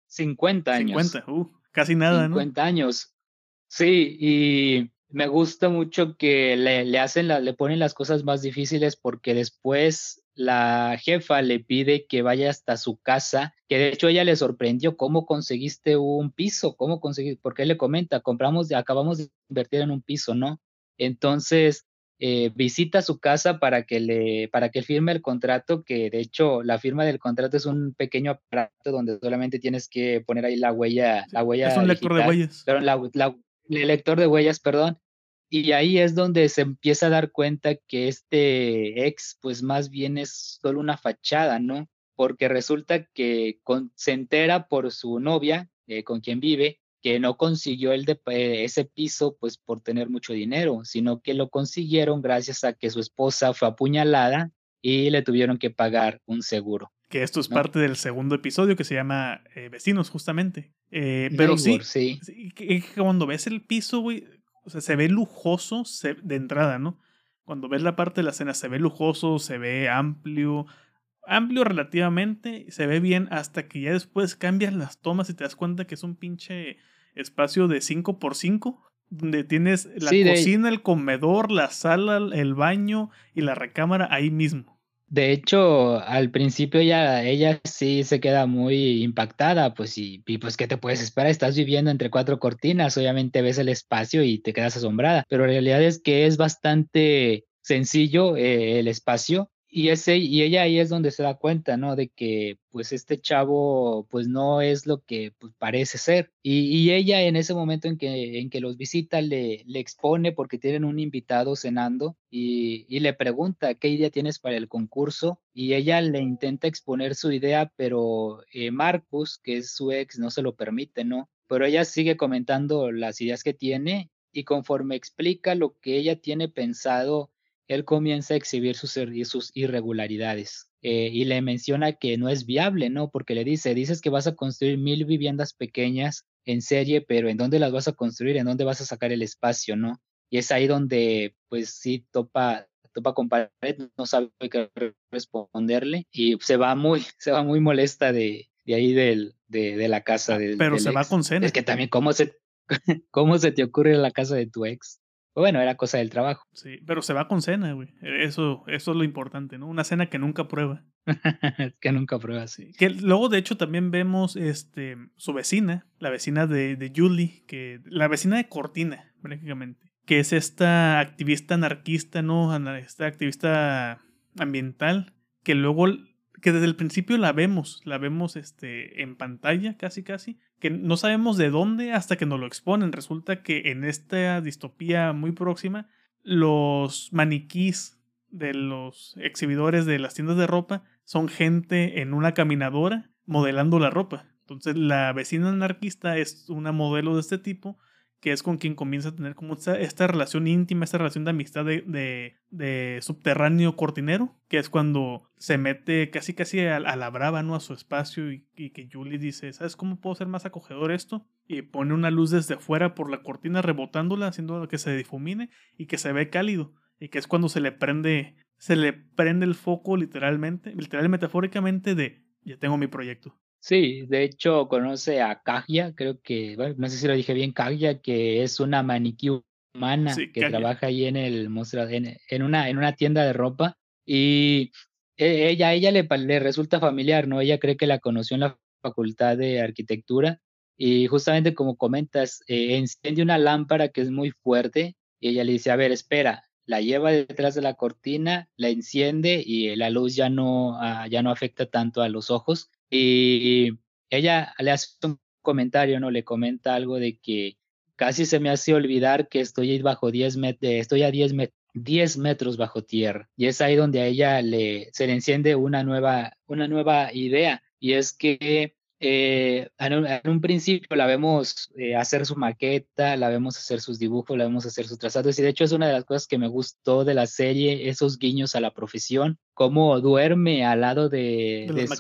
[SPEAKER 2] 50 años.
[SPEAKER 1] 50, uh, casi nada,
[SPEAKER 2] 50 años. Sí, y me gusta mucho que le, le hacen la, le ponen las cosas más difíciles porque después la jefa le pide que vaya hasta su casa, que de hecho ella le sorprendió cómo conseguiste un piso, cómo conseguiste, porque él le comenta, compramos, acabamos de invertir en un piso, ¿no? Entonces, eh, visita su casa para que le, para que firme el contrato, que de hecho la firma del contrato es un pequeño aparato donde solamente tienes que poner ahí la huella, la huella.
[SPEAKER 1] Es un lector de huellas.
[SPEAKER 2] Pero el lector de huellas, perdón, y ahí es donde se empieza a dar cuenta que este ex, pues más bien es solo una fachada, ¿no? Porque resulta que se entera por su novia, eh, con quien vive, que no consiguió el de, eh, ese piso pues por tener mucho dinero, sino que lo consiguieron gracias a que su esposa fue apuñalada y le tuvieron que pagar un seguro.
[SPEAKER 1] Que esto es parte del segundo episodio que se llama eh, Vecinos, justamente. pero sí, sí. cuando ves el piso, güey, o sea, se ve lujoso de entrada, ¿no? Cuando ves la parte de la escena, se ve lujoso, se ve amplio, amplio relativamente, se ve bien hasta que ya después cambias las tomas y te das cuenta que es un pinche espacio de 5x5 donde tienes la cocina, el comedor, la sala, el baño y la recámara ahí mismo.
[SPEAKER 2] De hecho, al principio ella, ella sí se queda muy impactada, pues y, pues ¿qué te puedes esperar? Estás viviendo entre cuatro cortinas, obviamente ves el espacio y te quedas asombrada, pero la realidad es que es bastante sencillo eh, el espacio y, ese, y ella ahí es donde se da cuenta, ¿no? De que pues este chavo pues no es lo que pues, parece ser. Y, ella en ese momento en que, en que los visita le, le expone porque tienen un invitado cenando y, y, le pregunta qué idea tienes para el concurso y ella le intenta exponer su idea, pero eh, Marcus, que es su ex, no se lo permite, ¿no? Pero ella sigue comentando las ideas que tiene y conforme explica lo que ella tiene pensado él comienza a exhibir sus, sus irregularidades eh, y le menciona que no es viable, ¿no? Porque le dice, dices que vas a construir mil viviendas pequeñas en serie, pero ¿en dónde las vas a construir? ¿En dónde vas a sacar el espacio, no? Y es ahí donde, pues sí, topa, topa con pared, no sabe qué responderle y se va muy, se va muy molesta de, de ahí del, de, la casa. Ah,
[SPEAKER 1] del, pero se va con cena.
[SPEAKER 2] Es que también, ¿cómo se, ¿cómo se te ocurre la casa de tu ex? Bueno, era cosa del trabajo.
[SPEAKER 1] Sí, pero se va con cena, güey. Eso, eso es lo importante, ¿no? Una cena que nunca prueba.
[SPEAKER 2] que nunca prueba, sí.
[SPEAKER 1] Que luego, de hecho, también vemos este, su vecina, la vecina de, de Julie, que, la vecina de Cortina, prácticamente. Que es esta activista anarquista, ¿no? Esta activista ambiental, que luego que desde el principio la vemos, la vemos este, en pantalla casi casi, que no sabemos de dónde hasta que nos lo exponen. Resulta que en esta distopía muy próxima, los maniquís de los exhibidores de las tiendas de ropa son gente en una caminadora modelando la ropa. Entonces la vecina anarquista es una modelo de este tipo que es con quien comienza a tener como esta, relación íntima, esta relación de amistad de, de, subterráneo cortinero, que es cuando se mete casi casi a, la brava, ¿no? A su espacio y, que Julie dice, ¿sabes cómo puedo ser más acogedor esto? Y pone una luz desde afuera por la cortina rebotándola, haciendo que se difumine y que se ve cálido. Y que es cuando se le prende, se le prende el foco literalmente, literal metafóricamente de, ya tengo mi proyecto.
[SPEAKER 2] Sí, de hecho conoce a Kagia, creo que, bueno, no sé si lo dije bien, Kagia, que es una maniquí humana que trabaja ahí en el en, en, una, en una tienda de ropa y e, ella, ella le, le resulta familiar, ¿no? Ella cree que la conoció en la facultad de arquitectura y justamente como comentas, eh, enciende una lámpara que es muy fuerte y ella le dice, a ver, espera, la lleva detrás de la cortina, la enciende y la luz ya no, ah, ya no afecta tanto a los ojos y ella le hace un comentario, ¿no? Le comenta algo de que casi se me hace olvidar que estoy bajo 10 metros, estoy a 10, 10 metros bajo tierra. Y es ahí donde a ella le, se le enciende una nueva, una nueva idea. Y es que eh, en, un, principio la vemos eh, hacer su maqueta, la vemos hacer sus dibujos, la vemos hacer sus trazados y de hecho es una de las cosas que me gustó de la serie, esos guiños a la profesión, cómo duerme al lado de, de, su,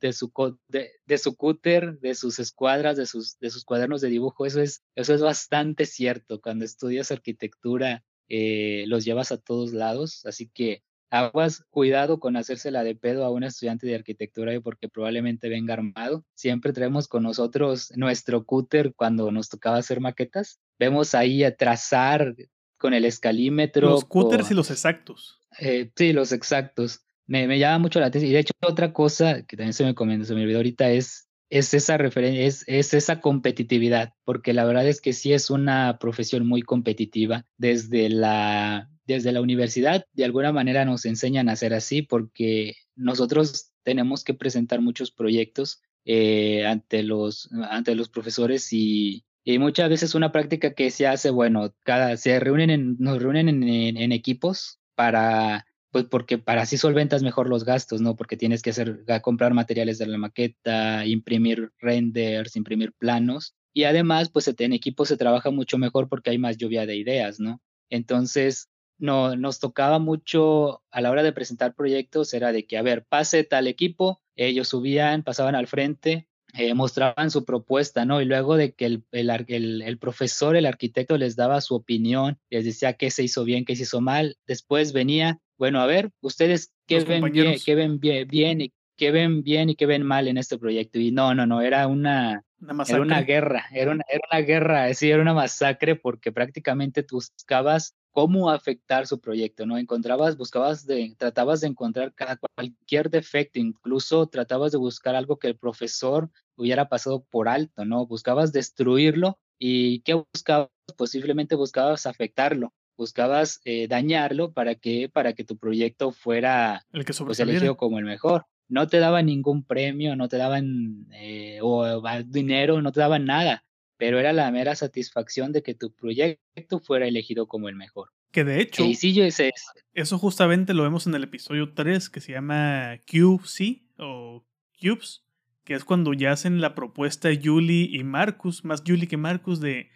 [SPEAKER 2] de, su, de, su cúter, de sus escuadras, de sus, de sus cuadernos de dibujo, eso es, eso es bastante cierto, cuando estudias arquitectura eh, los llevas a todos lados, así que aguas, cuidado con hacérsela de pedo a un estudiante de arquitectura porque probablemente venga armado. Siempre traemos con nosotros nuestro cúter cuando nos tocaba hacer maquetas. Vemos ahí a trazar con el escalímetro.
[SPEAKER 1] Los cúters y los exactos.
[SPEAKER 2] Eh, sí, los exactos. Me, me, llama mucho la atención. Y de hecho, otra cosa que también se me comentó, se me olvidó ahorita, es, es esa referencia, es, es esa competitividad, porque la verdad es que sí es una profesión muy competitiva desde la desde la universidad de alguna manera nos enseñan a hacer así porque nosotros tenemos que presentar muchos proyectos eh, ante, los, ante los profesores y, muchas veces una práctica que se hace, bueno, cada, se reúnen en, nos reúnen en, equipos para, pues porque para así solventas mejor los gastos, ¿no? Porque tienes que hacer, comprar materiales de la maqueta, imprimir renders, imprimir planos. Y además, pues en equipo se trabaja mucho mejor porque hay más lluvia de ideas, ¿no? Entonces, no, nos tocaba mucho a la hora de presentar proyectos, era de que, a ver, pase tal equipo, ellos subían, pasaban al frente, eh, mostraban su propuesta, ¿no? Y luego de que el, el, el, profesor, el arquitecto les daba su opinión, les decía qué se hizo bien, qué se hizo mal, después venía, bueno, a ver, ustedes qué ven bien, qué ven bien, bien y qué ven bien y qué ven mal en este proyecto. Y no, no, no, era una,
[SPEAKER 1] Una.
[SPEAKER 2] Era una guerra, era una, era una guerra, sí, era una masacre porque prácticamente tú buscabas cómo afectar su proyecto, ¿no? Encontrabas, buscabas de, tratabas de encontrar cada, cualquier defecto, incluso tratabas de buscar algo que el profesor hubiera pasado por alto, ¿no? Buscabas destruirlo y ¿qué buscabas? Posiblemente buscabas afectarlo, buscabas eh, dañarlo para que, para que tu proyecto fuera
[SPEAKER 1] el que
[SPEAKER 2] pues, elegido como el mejor. No te daban ningún premio, no te daban eh, o, dinero, no te daban nada pero era la mera satisfacción de que tu proyecto fuera elegido como el mejor.
[SPEAKER 1] Que de hecho,
[SPEAKER 2] yo ese
[SPEAKER 1] eso justamente lo vemos en el episodio 3 que se llama QC o Cubes, que es cuando ya hacen la propuesta Julie y Marcus, más Julie que Marcus, de,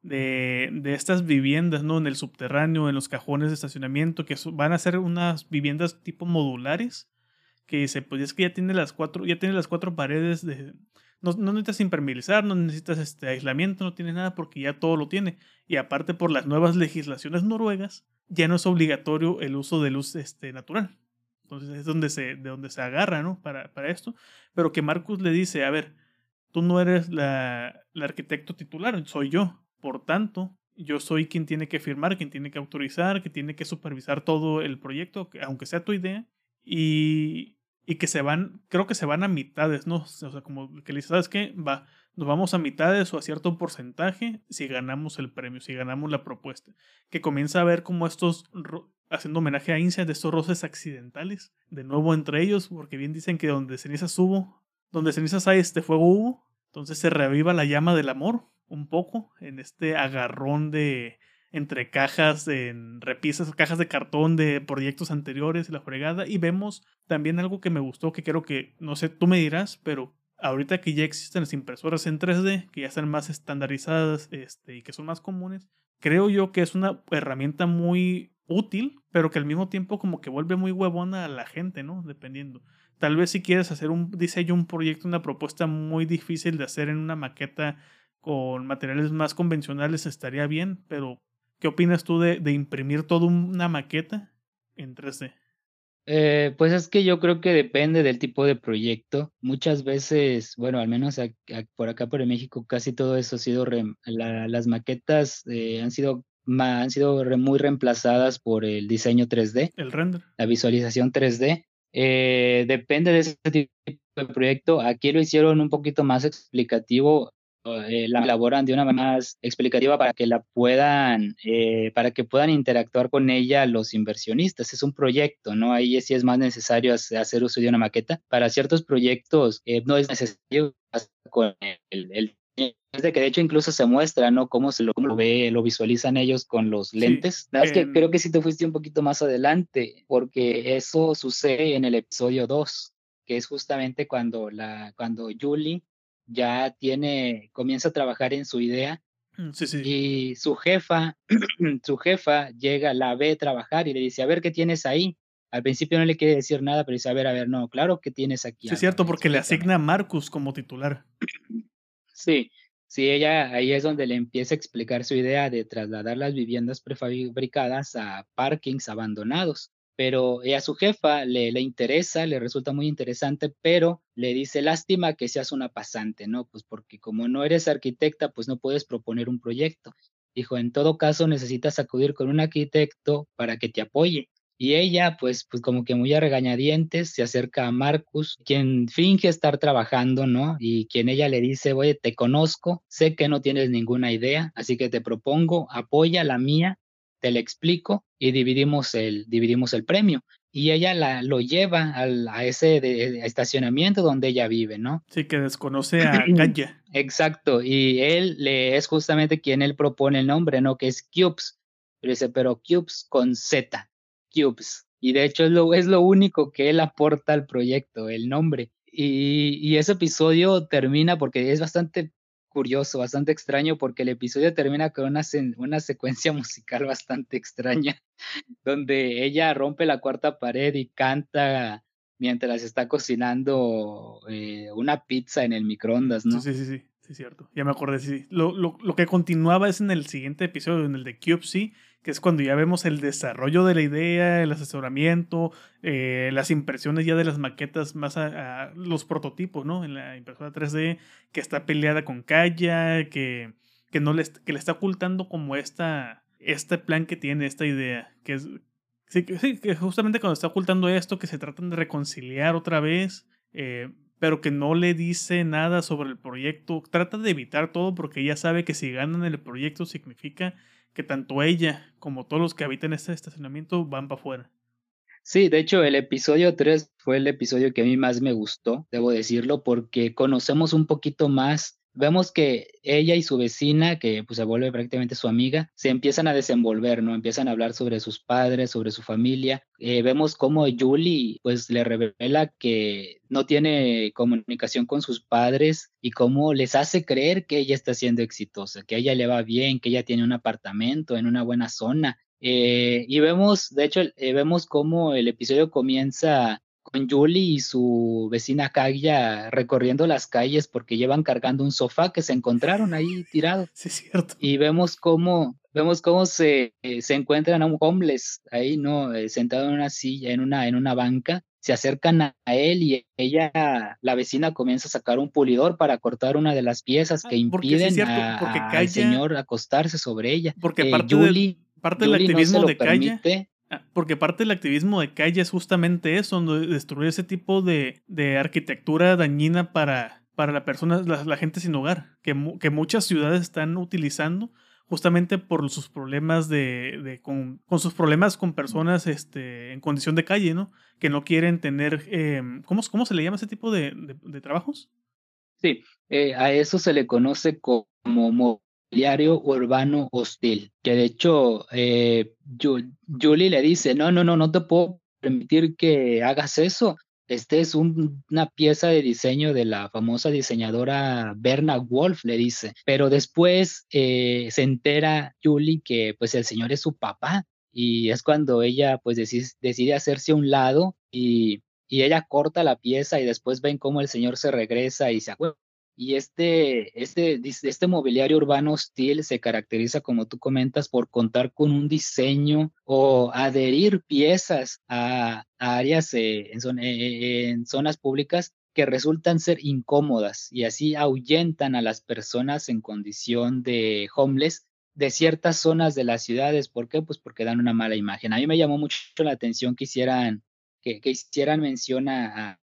[SPEAKER 1] de, de, estas viviendas, ¿no? En el subterráneo, en los cajones de estacionamiento, que van a ser unas viviendas tipo modulares, que se pues es que ya tiene las cuatro, ya tiene las cuatro paredes de, no, necesitas impermeabilizar, no necesitas este aislamiento, no tienes nada porque ya todo lo tiene. Y aparte por las nuevas legislaciones noruegas, ya no es obligatorio el uso de luz este, natural. Entonces es donde se, de donde se agarra, ¿no? Para, para esto. Pero que Marcus le dice, a ver, tú no eres la, la arquitecto titular, soy yo. Por tanto, yo soy quien tiene que firmar, quien tiene que autorizar, que tiene que supervisar todo el proyecto, aunque sea tu idea. Y, y que se van, creo que se van a mitades, ¿no? O sea, como que le ¿sabes qué? Va, nos vamos a mitades o a cierto porcentaje si ganamos el premio, si ganamos la propuesta. Que comienza a ver como estos, haciendo homenaje a Incia, de estos roces accidentales, de nuevo entre ellos, porque bien dicen que donde cenizas hubo, donde cenizas hay, este fuego hubo, entonces se reviva la llama del amor un poco en este agarrón de entre cajas en repisas, cajas de cartón de proyectos anteriores y la fregada. Y vemos también algo que me gustó, que creo que, no sé, tú me dirás, pero ahorita que ya existen las impresoras en 3D, que ya están más estandarizadas este, y que son más comunes, creo yo que es una herramienta muy útil, pero que al mismo tiempo como que vuelve muy huevona a la gente, ¿no? Dependiendo. Tal vez si quieres hacer un diseño, un proyecto, una propuesta muy difícil de hacer en una maqueta con materiales más convencionales estaría bien, pero ¿Qué opinas tú de, imprimir toda una maqueta en 3D?
[SPEAKER 2] Eh, pues es que yo creo que depende del tipo de proyecto. Muchas veces, bueno, al menos por acá por México, casi todo eso ha sido, las maquetas eh, han sido, han sido muy reemplazadas por el diseño 3D.
[SPEAKER 1] El render.
[SPEAKER 2] La visualización 3D. Eh, depende de ese tipo de proyecto. Aquí lo hicieron un poquito más explicativo eh, la elaboran de una manera más explicativa para que la puedan, eh, para que puedan interactuar con ella los inversionistas. Es un proyecto, ¿no? Ahí sí es más necesario hacer uso de una maqueta. Para ciertos proyectos eh, no es necesario con el, es de que de hecho incluso se muestra, ¿no? Cómo se lo, ve, lo visualizan ellos con los lentes. Es que creo que sí te fuiste un poquito más adelante, porque eso sucede en el episodio 2, que es justamente cuando, la, cuando Julie ya tiene, comienza a trabajar en su idea.
[SPEAKER 1] Mm, sí, sí.
[SPEAKER 2] Y su jefa, su jefa llega, la ve trabajar y le dice, a ver qué tienes ahí. Al principio no le quiere decir nada, pero dice, a ver, a ver, no, claro que tienes aquí.
[SPEAKER 1] Sí, es cierto, porque le asigna a Marcus como titular.
[SPEAKER 2] Sí, sí, ella ahí es donde le empieza a explicar su idea de trasladar las viviendas prefabricadas a parkings abandonados pero a su jefa le, le interesa, le resulta muy interesante, pero le dice, lástima que seas una pasante, ¿no? Pues porque como no eres arquitecta, pues no puedes proponer un proyecto. Dijo, en todo caso necesitas acudir con un arquitecto para que te apoye. Y ella, pues, pues como que muy a regañadientes, se acerca a Marcus, quien finge estar trabajando, ¿no? Y quien ella le dice, oye, te conozco, sé que no tienes ninguna idea, así que te propongo, apoya la mía te la explico y dividimos el, dividimos el premio. Y ella la, lo lleva al, a ese de, estacionamiento donde ella vive, ¿no?
[SPEAKER 1] Sí, que desconoce a.
[SPEAKER 2] Exacto, y él le, es justamente quien él propone el nombre, ¿no? Que es Cubes. Pero dice, pero Cubes con Z, Cubes. Y de hecho es lo, es lo único que él aporta al proyecto, el nombre. Y, y, ese episodio termina porque es bastante curioso, bastante extraño, porque el episodio termina con una, una secuencia musical bastante extraña, donde ella rompe la cuarta pared y canta mientras está cocinando eh, una pizza en el microondas, ¿no?
[SPEAKER 1] Sí, sí, sí, sí, cierto. Ya me acordé, sí. Lo, lo, lo, que continuaba es en el siguiente episodio, en el de sí, que es cuando ya vemos el desarrollo de la idea, el asesoramiento, eh, las impresiones ya de las maquetas más a, los prototipos, ¿no? En la impresora 3D, que está peleada con Kaya, que, que, no le, que le está ocultando como esta, este plan que tiene, esta idea, que es... Sí, que justamente cuando está ocultando esto, que se tratan de reconciliar otra vez, eh, pero que no le dice nada sobre el proyecto. Trata de evitar todo porque ella sabe que si ganan el proyecto significa que tanto ella como todos los que habitan este estacionamiento van para afuera.
[SPEAKER 2] Sí, de hecho el episodio 3 fue el episodio que a mí más me gustó, debo decirlo, porque conocemos un poquito más vemos que ella y su vecina, que pues se vuelve prácticamente su amiga, se empiezan a desenvolver, ¿no? Empiezan a hablar sobre sus padres, sobre su familia. Eh, vemos cómo Julie pues le revela que no tiene comunicación con sus padres y cómo les hace creer que ella está siendo exitosa, que ella le va bien, que ella tiene un apartamento en una buena zona. Eh, y vemos, de hecho, eh, vemos cómo el episodio comienza con Julie y su vecina Kagia recorriendo las calles porque llevan cargando un sofá que se encontraron ahí tirado.
[SPEAKER 1] Sí, es cierto.
[SPEAKER 2] Y vemos cómo, vemos cómo se, eh, se encuentran a un homeless ahí, ¿no? Eh, sentado en una silla, en una, en una banca. Se acercan a él y ella, la vecina, comienza a sacar un pulidor para cortar una de las piezas que ah, impiden al señor acostarse sobre ella.
[SPEAKER 1] Porque eh, parte, Julie, parte del activismo de Kaya Ah, porque parte del activismo de calle es justamente eso, destruir ese tipo de, de arquitectura dañina para, para la persona, la, gente sin hogar, que, que, muchas ciudades están utilizando justamente por sus problemas de, con, sus problemas con personas este, en condición de calle, ¿no? Que no quieren tener, eh, ¿cómo, ¿cómo, se le llama ese tipo de, de trabajos?
[SPEAKER 2] Sí, eh, a eso se le conoce como diario urbano hostil, que de hecho eh, Julie le dice, no, no, no, no te puedo permitir que hagas eso. Este es una pieza de diseño de la famosa diseñadora Berna Wolf, le dice. Pero después eh, se entera Julie que pues el señor es su papá y es cuando ella pues decide, decide hacerse a un lado y, y ella corta la pieza y después ven cómo el señor se regresa y se acuerda y este, este, este mobiliario urbano hostil se caracteriza, como tú comentas, por contar con un diseño o adherir piezas a, áreas eh, en, eh, en zonas públicas que resultan ser incómodas y así ahuyentan a las personas en condición de homeless de ciertas zonas de las ciudades. ¿Por qué? Pues porque dan una mala imagen. A mí me llamó mucho la atención que hicieran, que, que hicieran mención a,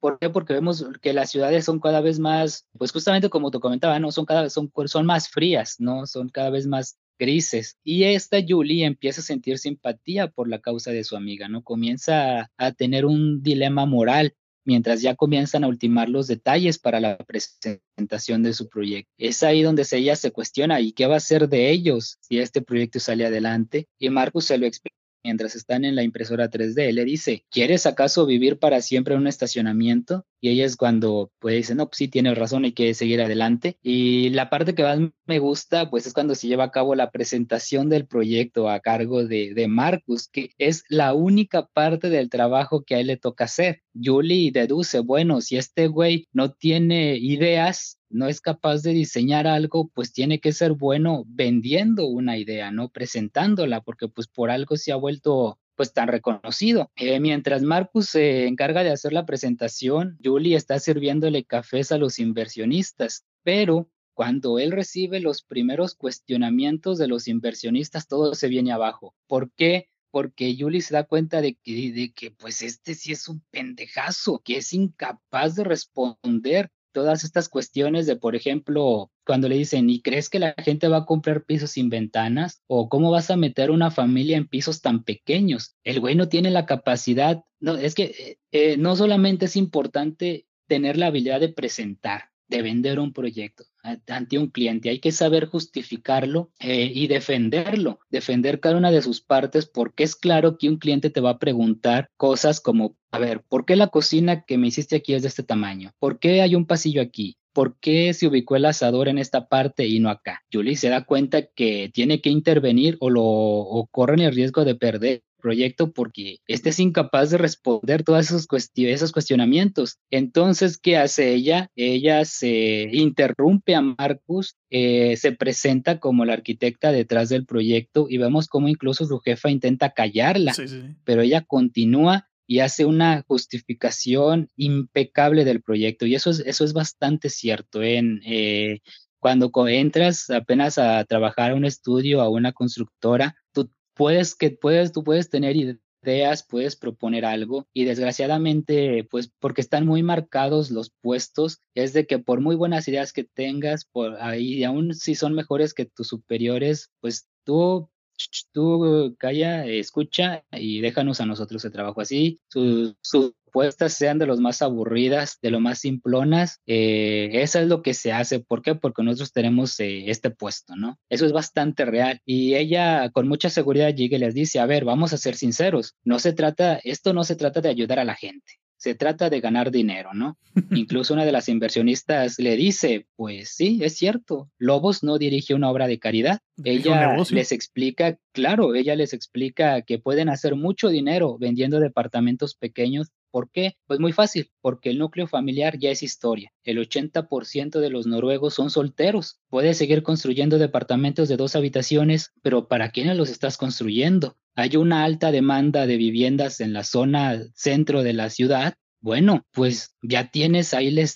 [SPEAKER 2] ¿Por qué? Porque vemos que las ciudades son cada vez más, pues justamente como te comentaba, ¿no? Son cada vez son, son más frías, ¿no? Son cada vez más grises. Y esta Julie empieza a sentir simpatía por la causa de su amiga, ¿no? Comienza a, tener un dilema moral mientras ya comienzan a ultimar los detalles para la presentación de su proyecto. Es ahí donde ella se cuestiona, ¿y qué va a ser de ellos si este proyecto sale adelante? Y Marcus se lo explica mientras están en la impresora 3D. Le dice, ¿quieres acaso vivir para siempre en un estacionamiento? Y ella es cuando pues dice, no, pues sí, tiene razón, hay que seguir adelante. Y la parte que más me gusta, pues es cuando se lleva a cabo la presentación del proyecto a cargo de, de Marcus, que es la única parte del trabajo que a él le toca hacer. Julie deduce, bueno, si este güey no tiene ideas, no es capaz de diseñar algo, pues tiene que ser bueno vendiendo una idea, ¿no? Presentándola, porque pues por algo se ha vuelto pues tan reconocido. Eh, mientras Marcus se encarga de hacer la presentación, Julie está sirviéndole cafés a los inversionistas, pero cuando él recibe los primeros cuestionamientos de los inversionistas, todo se viene abajo. ¿Por qué? Porque Julie se da cuenta de que, de que pues este sí es un pendejazo, que es incapaz de responder todas estas cuestiones de, por ejemplo, cuando le dicen, ¿y crees que la gente va a comprar pisos sin ventanas? ¿O cómo vas a meter una familia en pisos tan pequeños? El güey no tiene la capacidad, no, es que eh, eh, no solamente es importante tener la habilidad de presentar, de vender un proyecto ante un cliente. Hay que saber justificarlo eh, y defenderlo, defender cada una de sus partes porque es claro que un cliente te va a preguntar cosas como, a ver, ¿por qué la cocina que me hiciste aquí es de este tamaño? ¿Por qué hay un pasillo aquí? ¿Por qué se ubicó el asador en esta parte y no acá? Julie se da cuenta que tiene que intervenir o, lo, o corren el riesgo de perder proyecto porque este es incapaz de responder todos esos, esos cuestionamientos. Entonces, ¿qué hace ella? Ella se interrumpe a Marcus, eh, se presenta como la arquitecta detrás del proyecto y vemos cómo incluso su jefa intenta callarla, pero ella continúa y hace una justificación impecable del proyecto. Y eso es, eso es bastante cierto. En, eh, cuando entras apenas a trabajar a un estudio, a una constructora, puedes, que puedes, tú puedes tener ideas, puedes proponer algo y desgraciadamente, pues porque están muy marcados los puestos, es de que por muy buenas ideas que tengas, por ahí, aún si son mejores que tus superiores, pues tú tú calla, escucha y déjanos a nosotros el trabajo así. Propuestas sean de los más aburridas, de lo más simplonas. Eh, eso es lo que se hace. ¿Por qué? Porque nosotros tenemos eh, este puesto, ¿no? Eso es bastante real. Y ella con mucha seguridad llega y les dice, a ver, vamos a ser sinceros. No se trata, esto no se trata de ayudar a la gente se trata de ganar dinero, ¿no? Incluso una de las inversionistas le dice, pues sí, es cierto, Lobos no dirige una obra de caridad. Ella les explica, claro, ella les explica que pueden hacer mucho dinero vendiendo departamentos pequeños. ¿Por qué? Pues muy fácil, porque el núcleo familiar ya es historia. El 80% de los noruegos son solteros. Puedes seguir construyendo departamentos de dos habitaciones, pero ¿para quiénes los estás construyendo? hay una alta demanda de viviendas en la zona centro de la ciudad, bueno, pues ya tienes ahí la,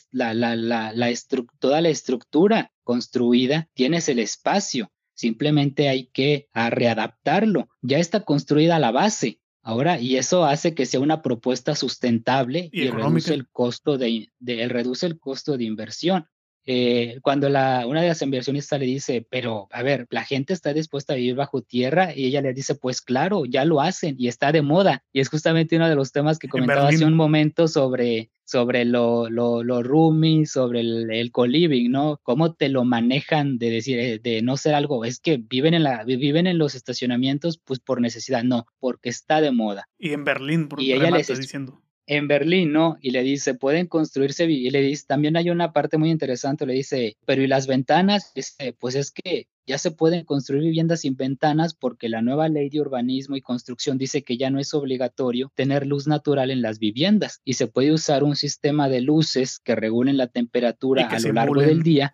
[SPEAKER 2] toda la estructura construida, tienes el espacio, simplemente hay que readaptarlo, ya está construida la base. Ahora, y eso hace que sea una propuesta sustentable y, reduce el costo de, de, reduce el costo de inversión. Eh, cuando la, una de las inversionistas le dice, pero a ver, la gente está dispuesta a vivir bajo tierra y ella le dice, pues claro, ya lo hacen y está de moda. Y es justamente uno de los temas que comentaba hace un momento sobre, sobre lo, lo, lo roomies, sobre el, el co-living, ¿no? Cómo te lo manejan de decir, eh, de no ser algo, es que viven en, la, viven en los estacionamientos pues por necesidad, no, porque está de moda.
[SPEAKER 1] Y en Berlín, por y ella le está diciendo
[SPEAKER 2] en Berlín, ¿no? Y le dice, pueden construirse, y le dice, también hay una parte muy interesante, le dice, pero ¿y las ventanas? Dice, pues es que ya se pueden construir viviendas sin ventanas porque la nueva ley de urbanismo y construcción dice que ya no es obligatorio tener luz natural en las viviendas y se puede usar un sistema de luces que regulen la temperatura a lo largo del día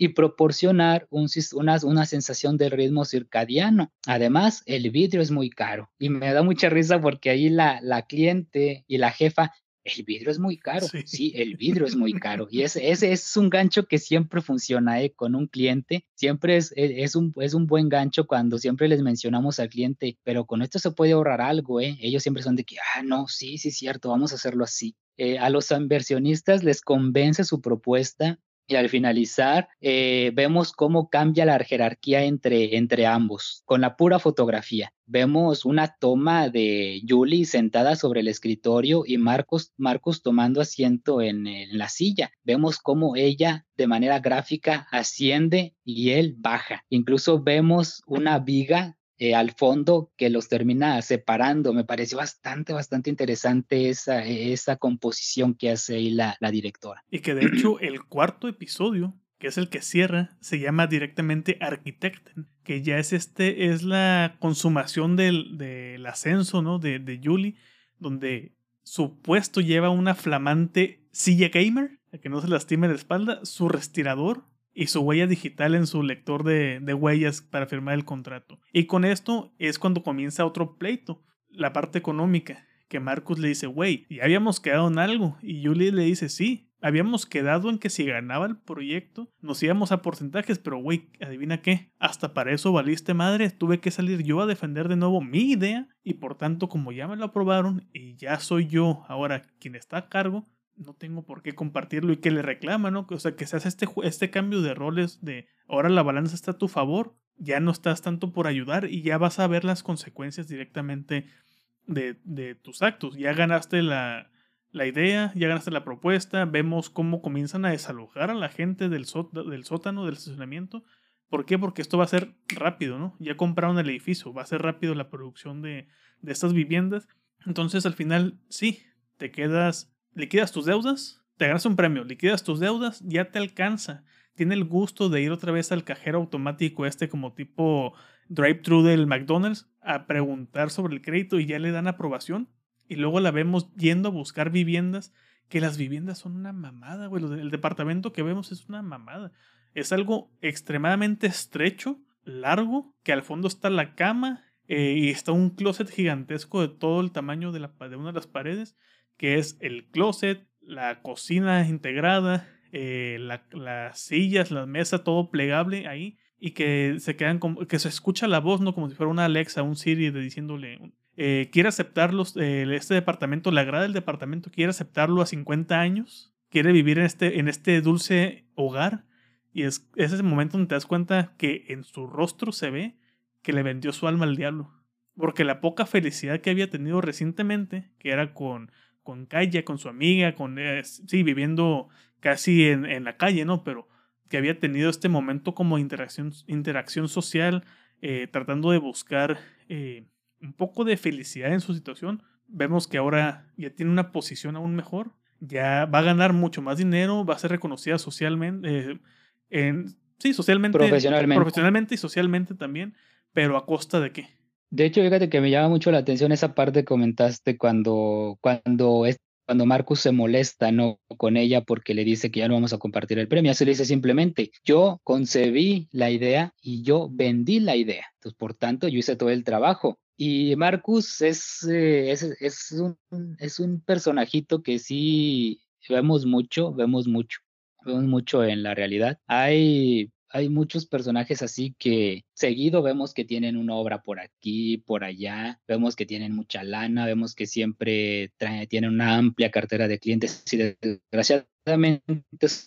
[SPEAKER 2] y proporcionar un, una, una sensación de ritmo circadiano. Además, el vidrio es muy caro y me da mucha risa porque ahí la, la cliente y la jefa el vidrio es muy caro. Sí. el vidrio es muy caro. Y ese, ese es un gancho que siempre funciona ¿eh? con un cliente. Siempre es, e, es, un, es un buen gancho cuando siempre les mencionamos al cliente, pero con esto se puede ahorrar algo. ¿eh? Ellos siempre son de que, ah, no, sí, sí, cierto, vamos a hacerlo así. Eh, a los inversionistas les convence su propuesta y al finalizar, eh, vemos cómo cambia la jerarquía entre, entre ambos, con la pura fotografía. Vemos una toma de Julie sentada sobre el escritorio y Marcos, Marcos tomando asiento en, en la silla. Vemos cómo ella de manera gráfica asciende y él baja. Incluso vemos una viga eh, al fondo que los termina separando. Me pareció bastante, bastante interesante esa, esa composición que hace ahí la, la directora.
[SPEAKER 1] Y que de hecho el cuarto episodio que es el que cierra, se llama directamente Arquitecten, que ya es este, es la consumación del, del ascenso, ¿no? De, de Julie, donde su puesto lleva una flamante silla gamer, a que no se lastime la espalda, su respirador, y su huella digital en su lector de, huellas para firmar el contrato. Y con esto es cuando comienza otro pleito, la parte económica, que Marcus le dice, güey, ya habíamos quedado en algo. Y Julie le dice, sí, habíamos quedado en que si ganaba el proyecto nos íbamos a porcentajes, pero güey, adivina qué, hasta para eso valiste madre, tuve que salir yo a defender de nuevo mi idea y por tanto como ya me lo aprobaron y ya soy yo ahora quien está a cargo, no tengo por qué compartirlo y que le reclama, ¿no? O sea, que se hace este, este cambio de roles de ahora la balanza está a tu favor, ya no estás tanto por ayudar y ya vas a ver las consecuencias directamente de, de tus actos. Ya ganaste la, la, idea, ya ganaste la propuesta, vemos cómo comienzan a desalojar a la gente del, del sótano, del estacionamiento. ¿Por qué? Porque esto va a ser rápido, ¿no? Ya compraron el edificio, va a ser rápido la producción de, de estas viviendas. Entonces al final, sí, te quedas liquidas tus deudas, te ganas un premio, liquidas tus deudas, ya te alcanza. Tiene el gusto de ir otra vez al cajero automático este como tipo drive-thru del McDonald's a preguntar sobre el crédito y ya le dan aprobación. Y luego la vemos yendo a buscar viviendas, que las viviendas son una mamada, güey. El departamento que vemos es una mamada. Es algo extremadamente estrecho, largo, que al fondo está la cama eh, y está un closet gigantesco de todo el tamaño de, la, de una de las paredes, que es el closet, la cocina integrada, eh, las sillas, la mesa, todo plegable ahí y que se quedan como que se escucha la voz, ¿no? Como si fuera una Alexa, un Siri de diciéndole, eh, quiere aceptarlos, eh, este departamento, le agrada el departamento, quiere aceptarlo a 50 años, quiere vivir en este, en este dulce hogar. Y es, es ese momento donde te das cuenta que en su rostro se ve que le vendió su alma al diablo. Porque la poca felicidad que había tenido recientemente, que era con, con Kaya, con su amiga, con, eh, sí, viviendo casi en, en la calle, ¿no? Pero que había tenido este momento como interacción, interacción social, eh, tratando de buscar eh, un poco de felicidad en su situación. Vemos que ahora ya tiene una posición aún mejor, ya va a ganar mucho más dinero, va a ser reconocida socialmente, eh, en, sí, socialmente,
[SPEAKER 2] profesionalmente.
[SPEAKER 1] profesionalmente y socialmente también, pero a costa de qué.
[SPEAKER 2] De hecho, fíjate que me llama mucho la atención esa parte que comentaste cuando, cuando cuando Marcus se molesta no con ella porque le dice que ya no vamos a compartir el premio, se le dice simplemente, yo concebí la idea y yo vendí la idea. Entonces, por tanto, yo hice todo el trabajo. Y Marcus es, eh, es, es, un, es un personajito que sí vemos mucho, vemos mucho, vemos mucho en la realidad. Hay hay muchos personajes así que seguido vemos que tienen una obra por aquí, por allá, vemos que tienen mucha lana, vemos que siempre tienen una amplia cartera de clientes y desgraciadamente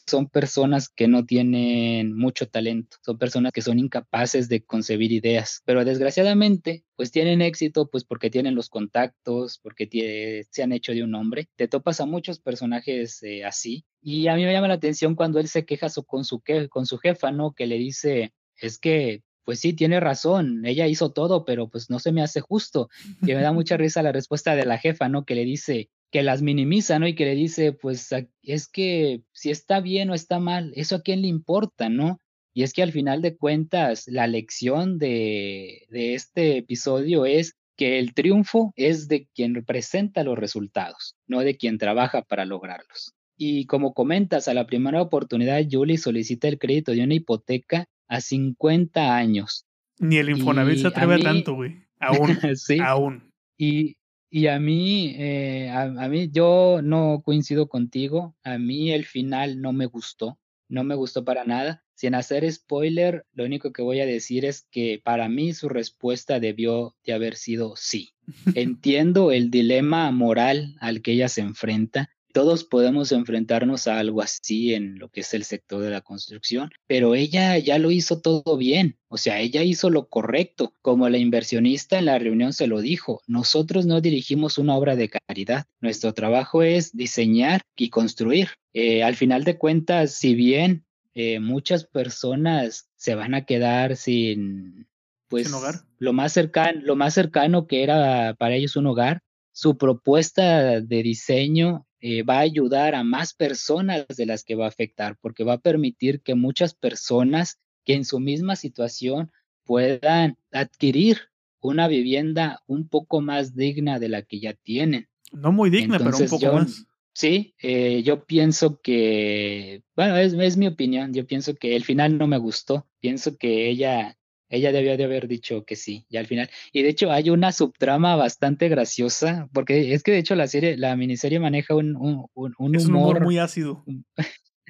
[SPEAKER 2] son personas que no tienen mucho talento, son personas que son incapaces de concebir ideas, pero desgraciadamente pues tienen éxito pues porque tienen los contactos, porque se han hecho de un nombre. Te topas a muchos personajes eh, así y a mí me llama la atención cuando él se queja con su, con su jefa, ¿no? Que le dice, es que pues sí, tiene razón, ella hizo todo, pero pues no se me hace justo. Y me da mucha risa la respuesta de la jefa, ¿no? Que le dice, que las minimiza, ¿no? Y que le dice, pues es que si está bien o está mal, eso a quién le importa, ¿no? Y es que al final de cuentas, la lección de, de este episodio es que el triunfo es de quien representa los resultados, no de quien trabaja para lograrlos. Y como comentas, a la primera oportunidad, Julie solicita el crédito de una hipoteca a 50 años.
[SPEAKER 1] Ni el Infonavit se atreve a, tanto, güey. Aún. sí. Aún.
[SPEAKER 2] Y, y a mí, eh, a, mí, yo no coincido contigo. A mí el final no me gustó. No me gustó para nada. Sin hacer spoiler, lo único que voy a decir es que para mí su respuesta debió de haber sido sí. Entiendo el dilema moral al que ella se enfrenta, todos podemos enfrentarnos a algo así en lo que es el sector de la construcción, pero ella ya lo hizo todo bien, o sea, ella hizo lo correcto, como la inversionista en la reunión se lo dijo, nosotros no dirigimos una obra de caridad, nuestro trabajo es diseñar y construir. Eh, al final de cuentas, si bien eh, muchas personas se van a quedar sin, pues,
[SPEAKER 1] hogar?
[SPEAKER 2] Lo, más cercano, lo más cercano que era para ellos un hogar, su propuesta de diseño eh, va a ayudar a más personas de las que va a afectar, porque va a permitir que muchas personas que en su misma situación puedan adquirir una vivienda un poco más digna de la que ya tienen.
[SPEAKER 1] No muy digna, pero un poco más.
[SPEAKER 2] Sí, eh, yo pienso que, bueno, es, es mi opinión, yo pienso que el final no me gustó, pienso que ella ella debió de haber dicho que sí, ya al final. Y de hecho hay una subtrama bastante graciosa, porque es que de hecho la serie, la miniserie maneja un, un, un,
[SPEAKER 1] es
[SPEAKER 2] humor,
[SPEAKER 1] muy ácido.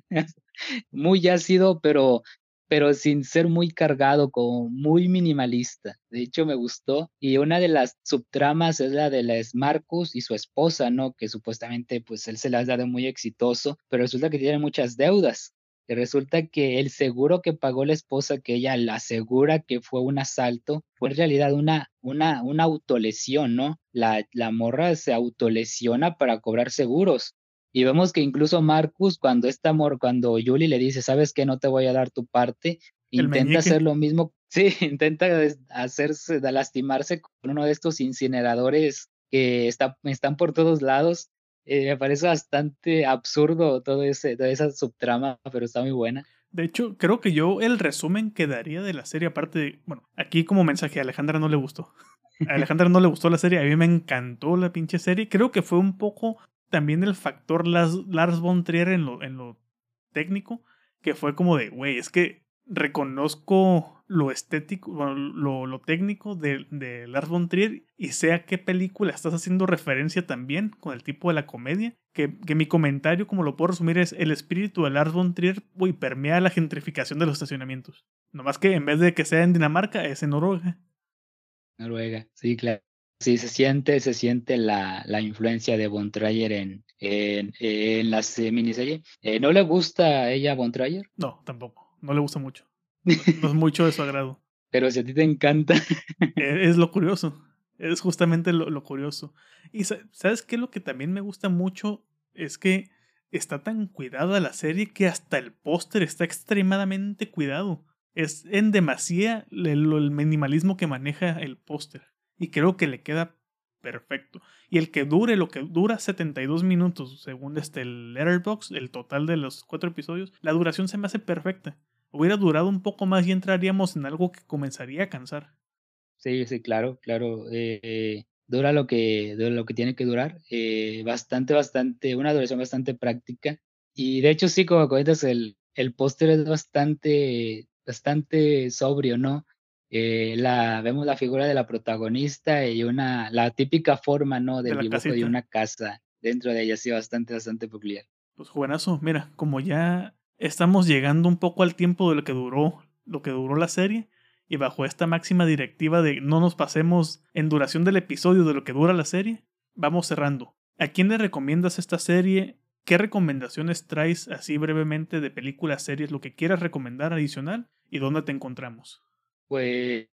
[SPEAKER 2] muy ácido, pero, pero sin ser muy cargado, como muy minimalista. De hecho me gustó. Y una de las subtramas es la de la Marcus y su esposa, ¿no? Que supuestamente pues él se la ha dado muy exitoso, pero resulta que tiene muchas deudas resulta que el seguro que pagó la esposa, que ella la asegura que fue un asalto, fue en realidad una, una, una autolesión, ¿no? La, la morra se autolesiona para cobrar seguros. Y vemos que incluso Marcus, cuando esta amor, cuando Julie le dice, sabes que no te voy a dar tu parte, intenta hacer lo mismo. Sí, intenta hacerse, lastimarse con uno de estos incineradores que está, están por todos lados eh, me parece bastante absurdo todo ese, toda esa subtrama, pero está muy buena.
[SPEAKER 1] De hecho, creo que yo el resumen que daría de la serie, aparte de, bueno, aquí como mensaje a Alejandra no le gustó. A Alejandra no le gustó la serie, a mí me encantó la pinche serie. Creo que fue un poco también el factor Lars, Lars von Trier en lo, en lo técnico, que fue como de, güey, es que reconozco lo estético, lo, lo, técnico de, de, Lars von Trier y sé a qué película estás haciendo referencia también con el tipo de la comedia, que, que mi comentario, como lo puedo resumir, es el espíritu de Lars von Trier, uy, permea la gentrificación de los estacionamientos. Nomás que en vez de que sea en Dinamarca, es en Noruega.
[SPEAKER 2] Noruega, sí, claro. Sí, se siente, se siente la, la influencia de Von Trier en, en, en la miniserie. Eh, ¿No le gusta a ella Von Trier?
[SPEAKER 1] No, tampoco. No le gusta mucho. No es mucho de su agrado.
[SPEAKER 2] Pero si a ti te encanta.
[SPEAKER 1] E, es lo curioso. Es justamente lo, lo curioso. Y ¿sabes qué? Lo que también me gusta mucho es que está tan cuidada la serie que hasta el póster está extremadamente cuidado. Es en demasía el, el minimalismo que maneja el póster. Y creo que le queda perfecto. Y el que dure lo que dura 72 minutos, según este el Letterbox, el total de los cuatro episodios, la duración se me hace perfecta. Hubiera durado un poco más y entraríamos en algo que comenzaría a cansar.
[SPEAKER 2] Sí, sí, claro, claro. Eh, dura lo que, dura lo que tiene que durar. Eh, bastante, bastante, una duración bastante práctica. Y de hecho, sí, como comentas, el, el póster es bastante, bastante sobrio, ¿no? Eh, la, vemos la figura de la protagonista y una, la típica forma, ¿no? Del de dibujo de una casa dentro de ella, sí, bastante, bastante peculiar.
[SPEAKER 1] Pues jovenazo, mira, como ya estamos llegando un poco al tiempo de lo que duró, lo que duró la serie, y bajo esta máxima directiva de no nos pasemos en duración del episodio de lo que dura la serie, vamos cerrando. ¿A quién le recomiendas esta serie? ¿Qué recomendaciones traes así brevemente de películas, series, lo que quieras recomendar adicional? ¿Y dónde te encontramos?
[SPEAKER 2] Pues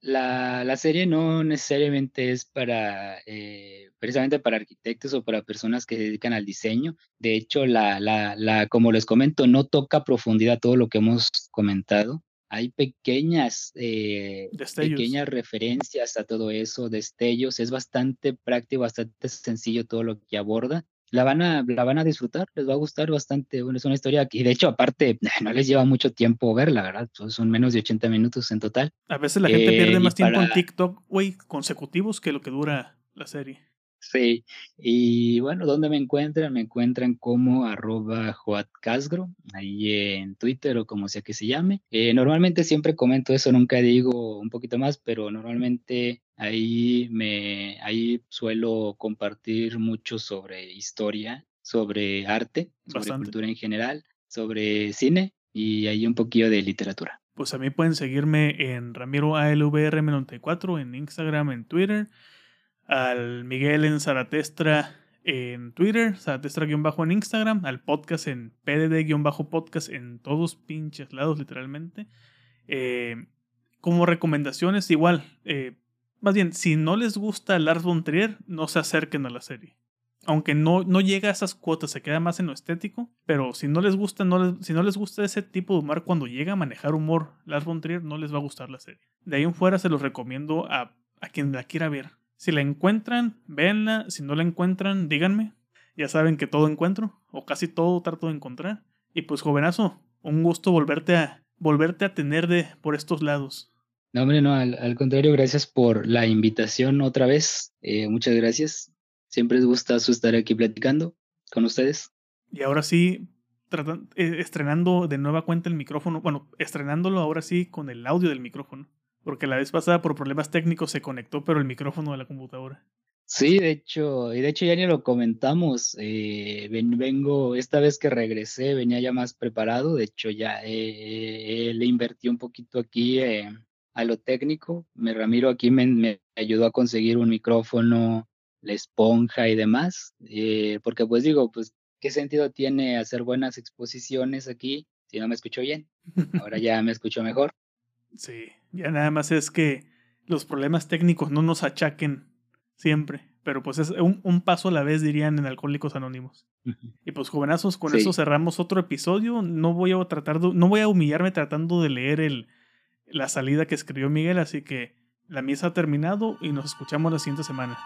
[SPEAKER 2] la, la serie no necesariamente es para, eh, precisamente para arquitectos o para personas que se dedican al diseño. De hecho, la, la, la, como les comento, no toca a profundidad todo lo que hemos comentado. Hay pequeñas, eh, pequeñas referencias a todo eso, destellos. Es bastante práctico, bastante sencillo todo lo que aborda la van a, la van a disfrutar, les va a gustar bastante. Bueno, es una historia que, de hecho, aparte, no les lleva mucho tiempo verla, ¿verdad? Pues, son menos de 80 minutos en total.
[SPEAKER 1] A veces la gente pierde eh, más tiempo en TikTok, güey, consecutivos que lo que dura la serie.
[SPEAKER 2] Sí, y bueno, ¿dónde me encuentran? Me encuentran como arroba Casgro, ahí en Twitter o como sea que se llame. Eh, normalmente siempre comento eso, nunca digo un poquito más, pero normalmente ahí me, ahí suelo compartir mucho sobre historia, sobre arte, sobre cultura en general, sobre cine y ahí un poquillo de literatura.
[SPEAKER 1] Pues a mí pueden seguirme en Ramiro ALVRM94 en Instagram, en Twitter al Miguel en Zaratestra en Twitter, Zaratestra-bajo en Instagram, al podcast en PDD-podcast en todos pinches lados, literalmente. Eh, como recomendaciones, igual, eh, más bien, si no les gusta Lars von Trier, no se acerquen a la serie. Aunque no, no llega a esas cuotas, se queda más en lo estético, pero si no les gusta, no si no les gusta ese tipo de humor cuando llega a manejar humor Lars von Trier, no les va a gustar la serie. De ahí en fuera se los recomiendo a, a quien la quiera ver. Si la encuentran, véanla. Si no la encuentran, díganme. Ya saben que todo encuentro, o casi todo trato de encontrar. Y pues, jovenazo, un gusto volverte a, volverte a tener de, por estos lados.
[SPEAKER 2] No, hombre, no, al, contrario, gracias por la invitación otra vez. Eh, muchas gracias. Siempre es gustoso estar aquí platicando con ustedes.
[SPEAKER 1] Y ahora sí, eh, estrenando de nueva cuenta el micrófono, bueno, estrenándolo ahora sí con el audio del micrófono. Porque la vez pasada por problemas técnicos se conectó, pero el micrófono de la computadora.
[SPEAKER 2] Sí, de hecho, y de hecho ya ni lo comentamos. Eh, vengo, esta vez que regresé, venía ya más preparado. De hecho, ya eh, le invertí un poquito aquí a lo técnico. Me Ramiro aquí me, me, ayudó a conseguir un micrófono, la esponja y demás. porque pues digo, pues, ¿qué sentido tiene hacer buenas exposiciones aquí si no me escucho bien? Ahora ya me escucho mejor.
[SPEAKER 1] Sí, ya nada más es que los problemas técnicos no nos achaquen siempre, pero pues es un, paso a la vez, dirían en Alcohólicos Anónimos. Y pues jovenazos, con eso cerramos otro episodio. No voy a tratar no voy a humillarme tratando de leer el, la salida que escribió Miguel, así que la misa ha terminado y nos escuchamos la siguiente semana.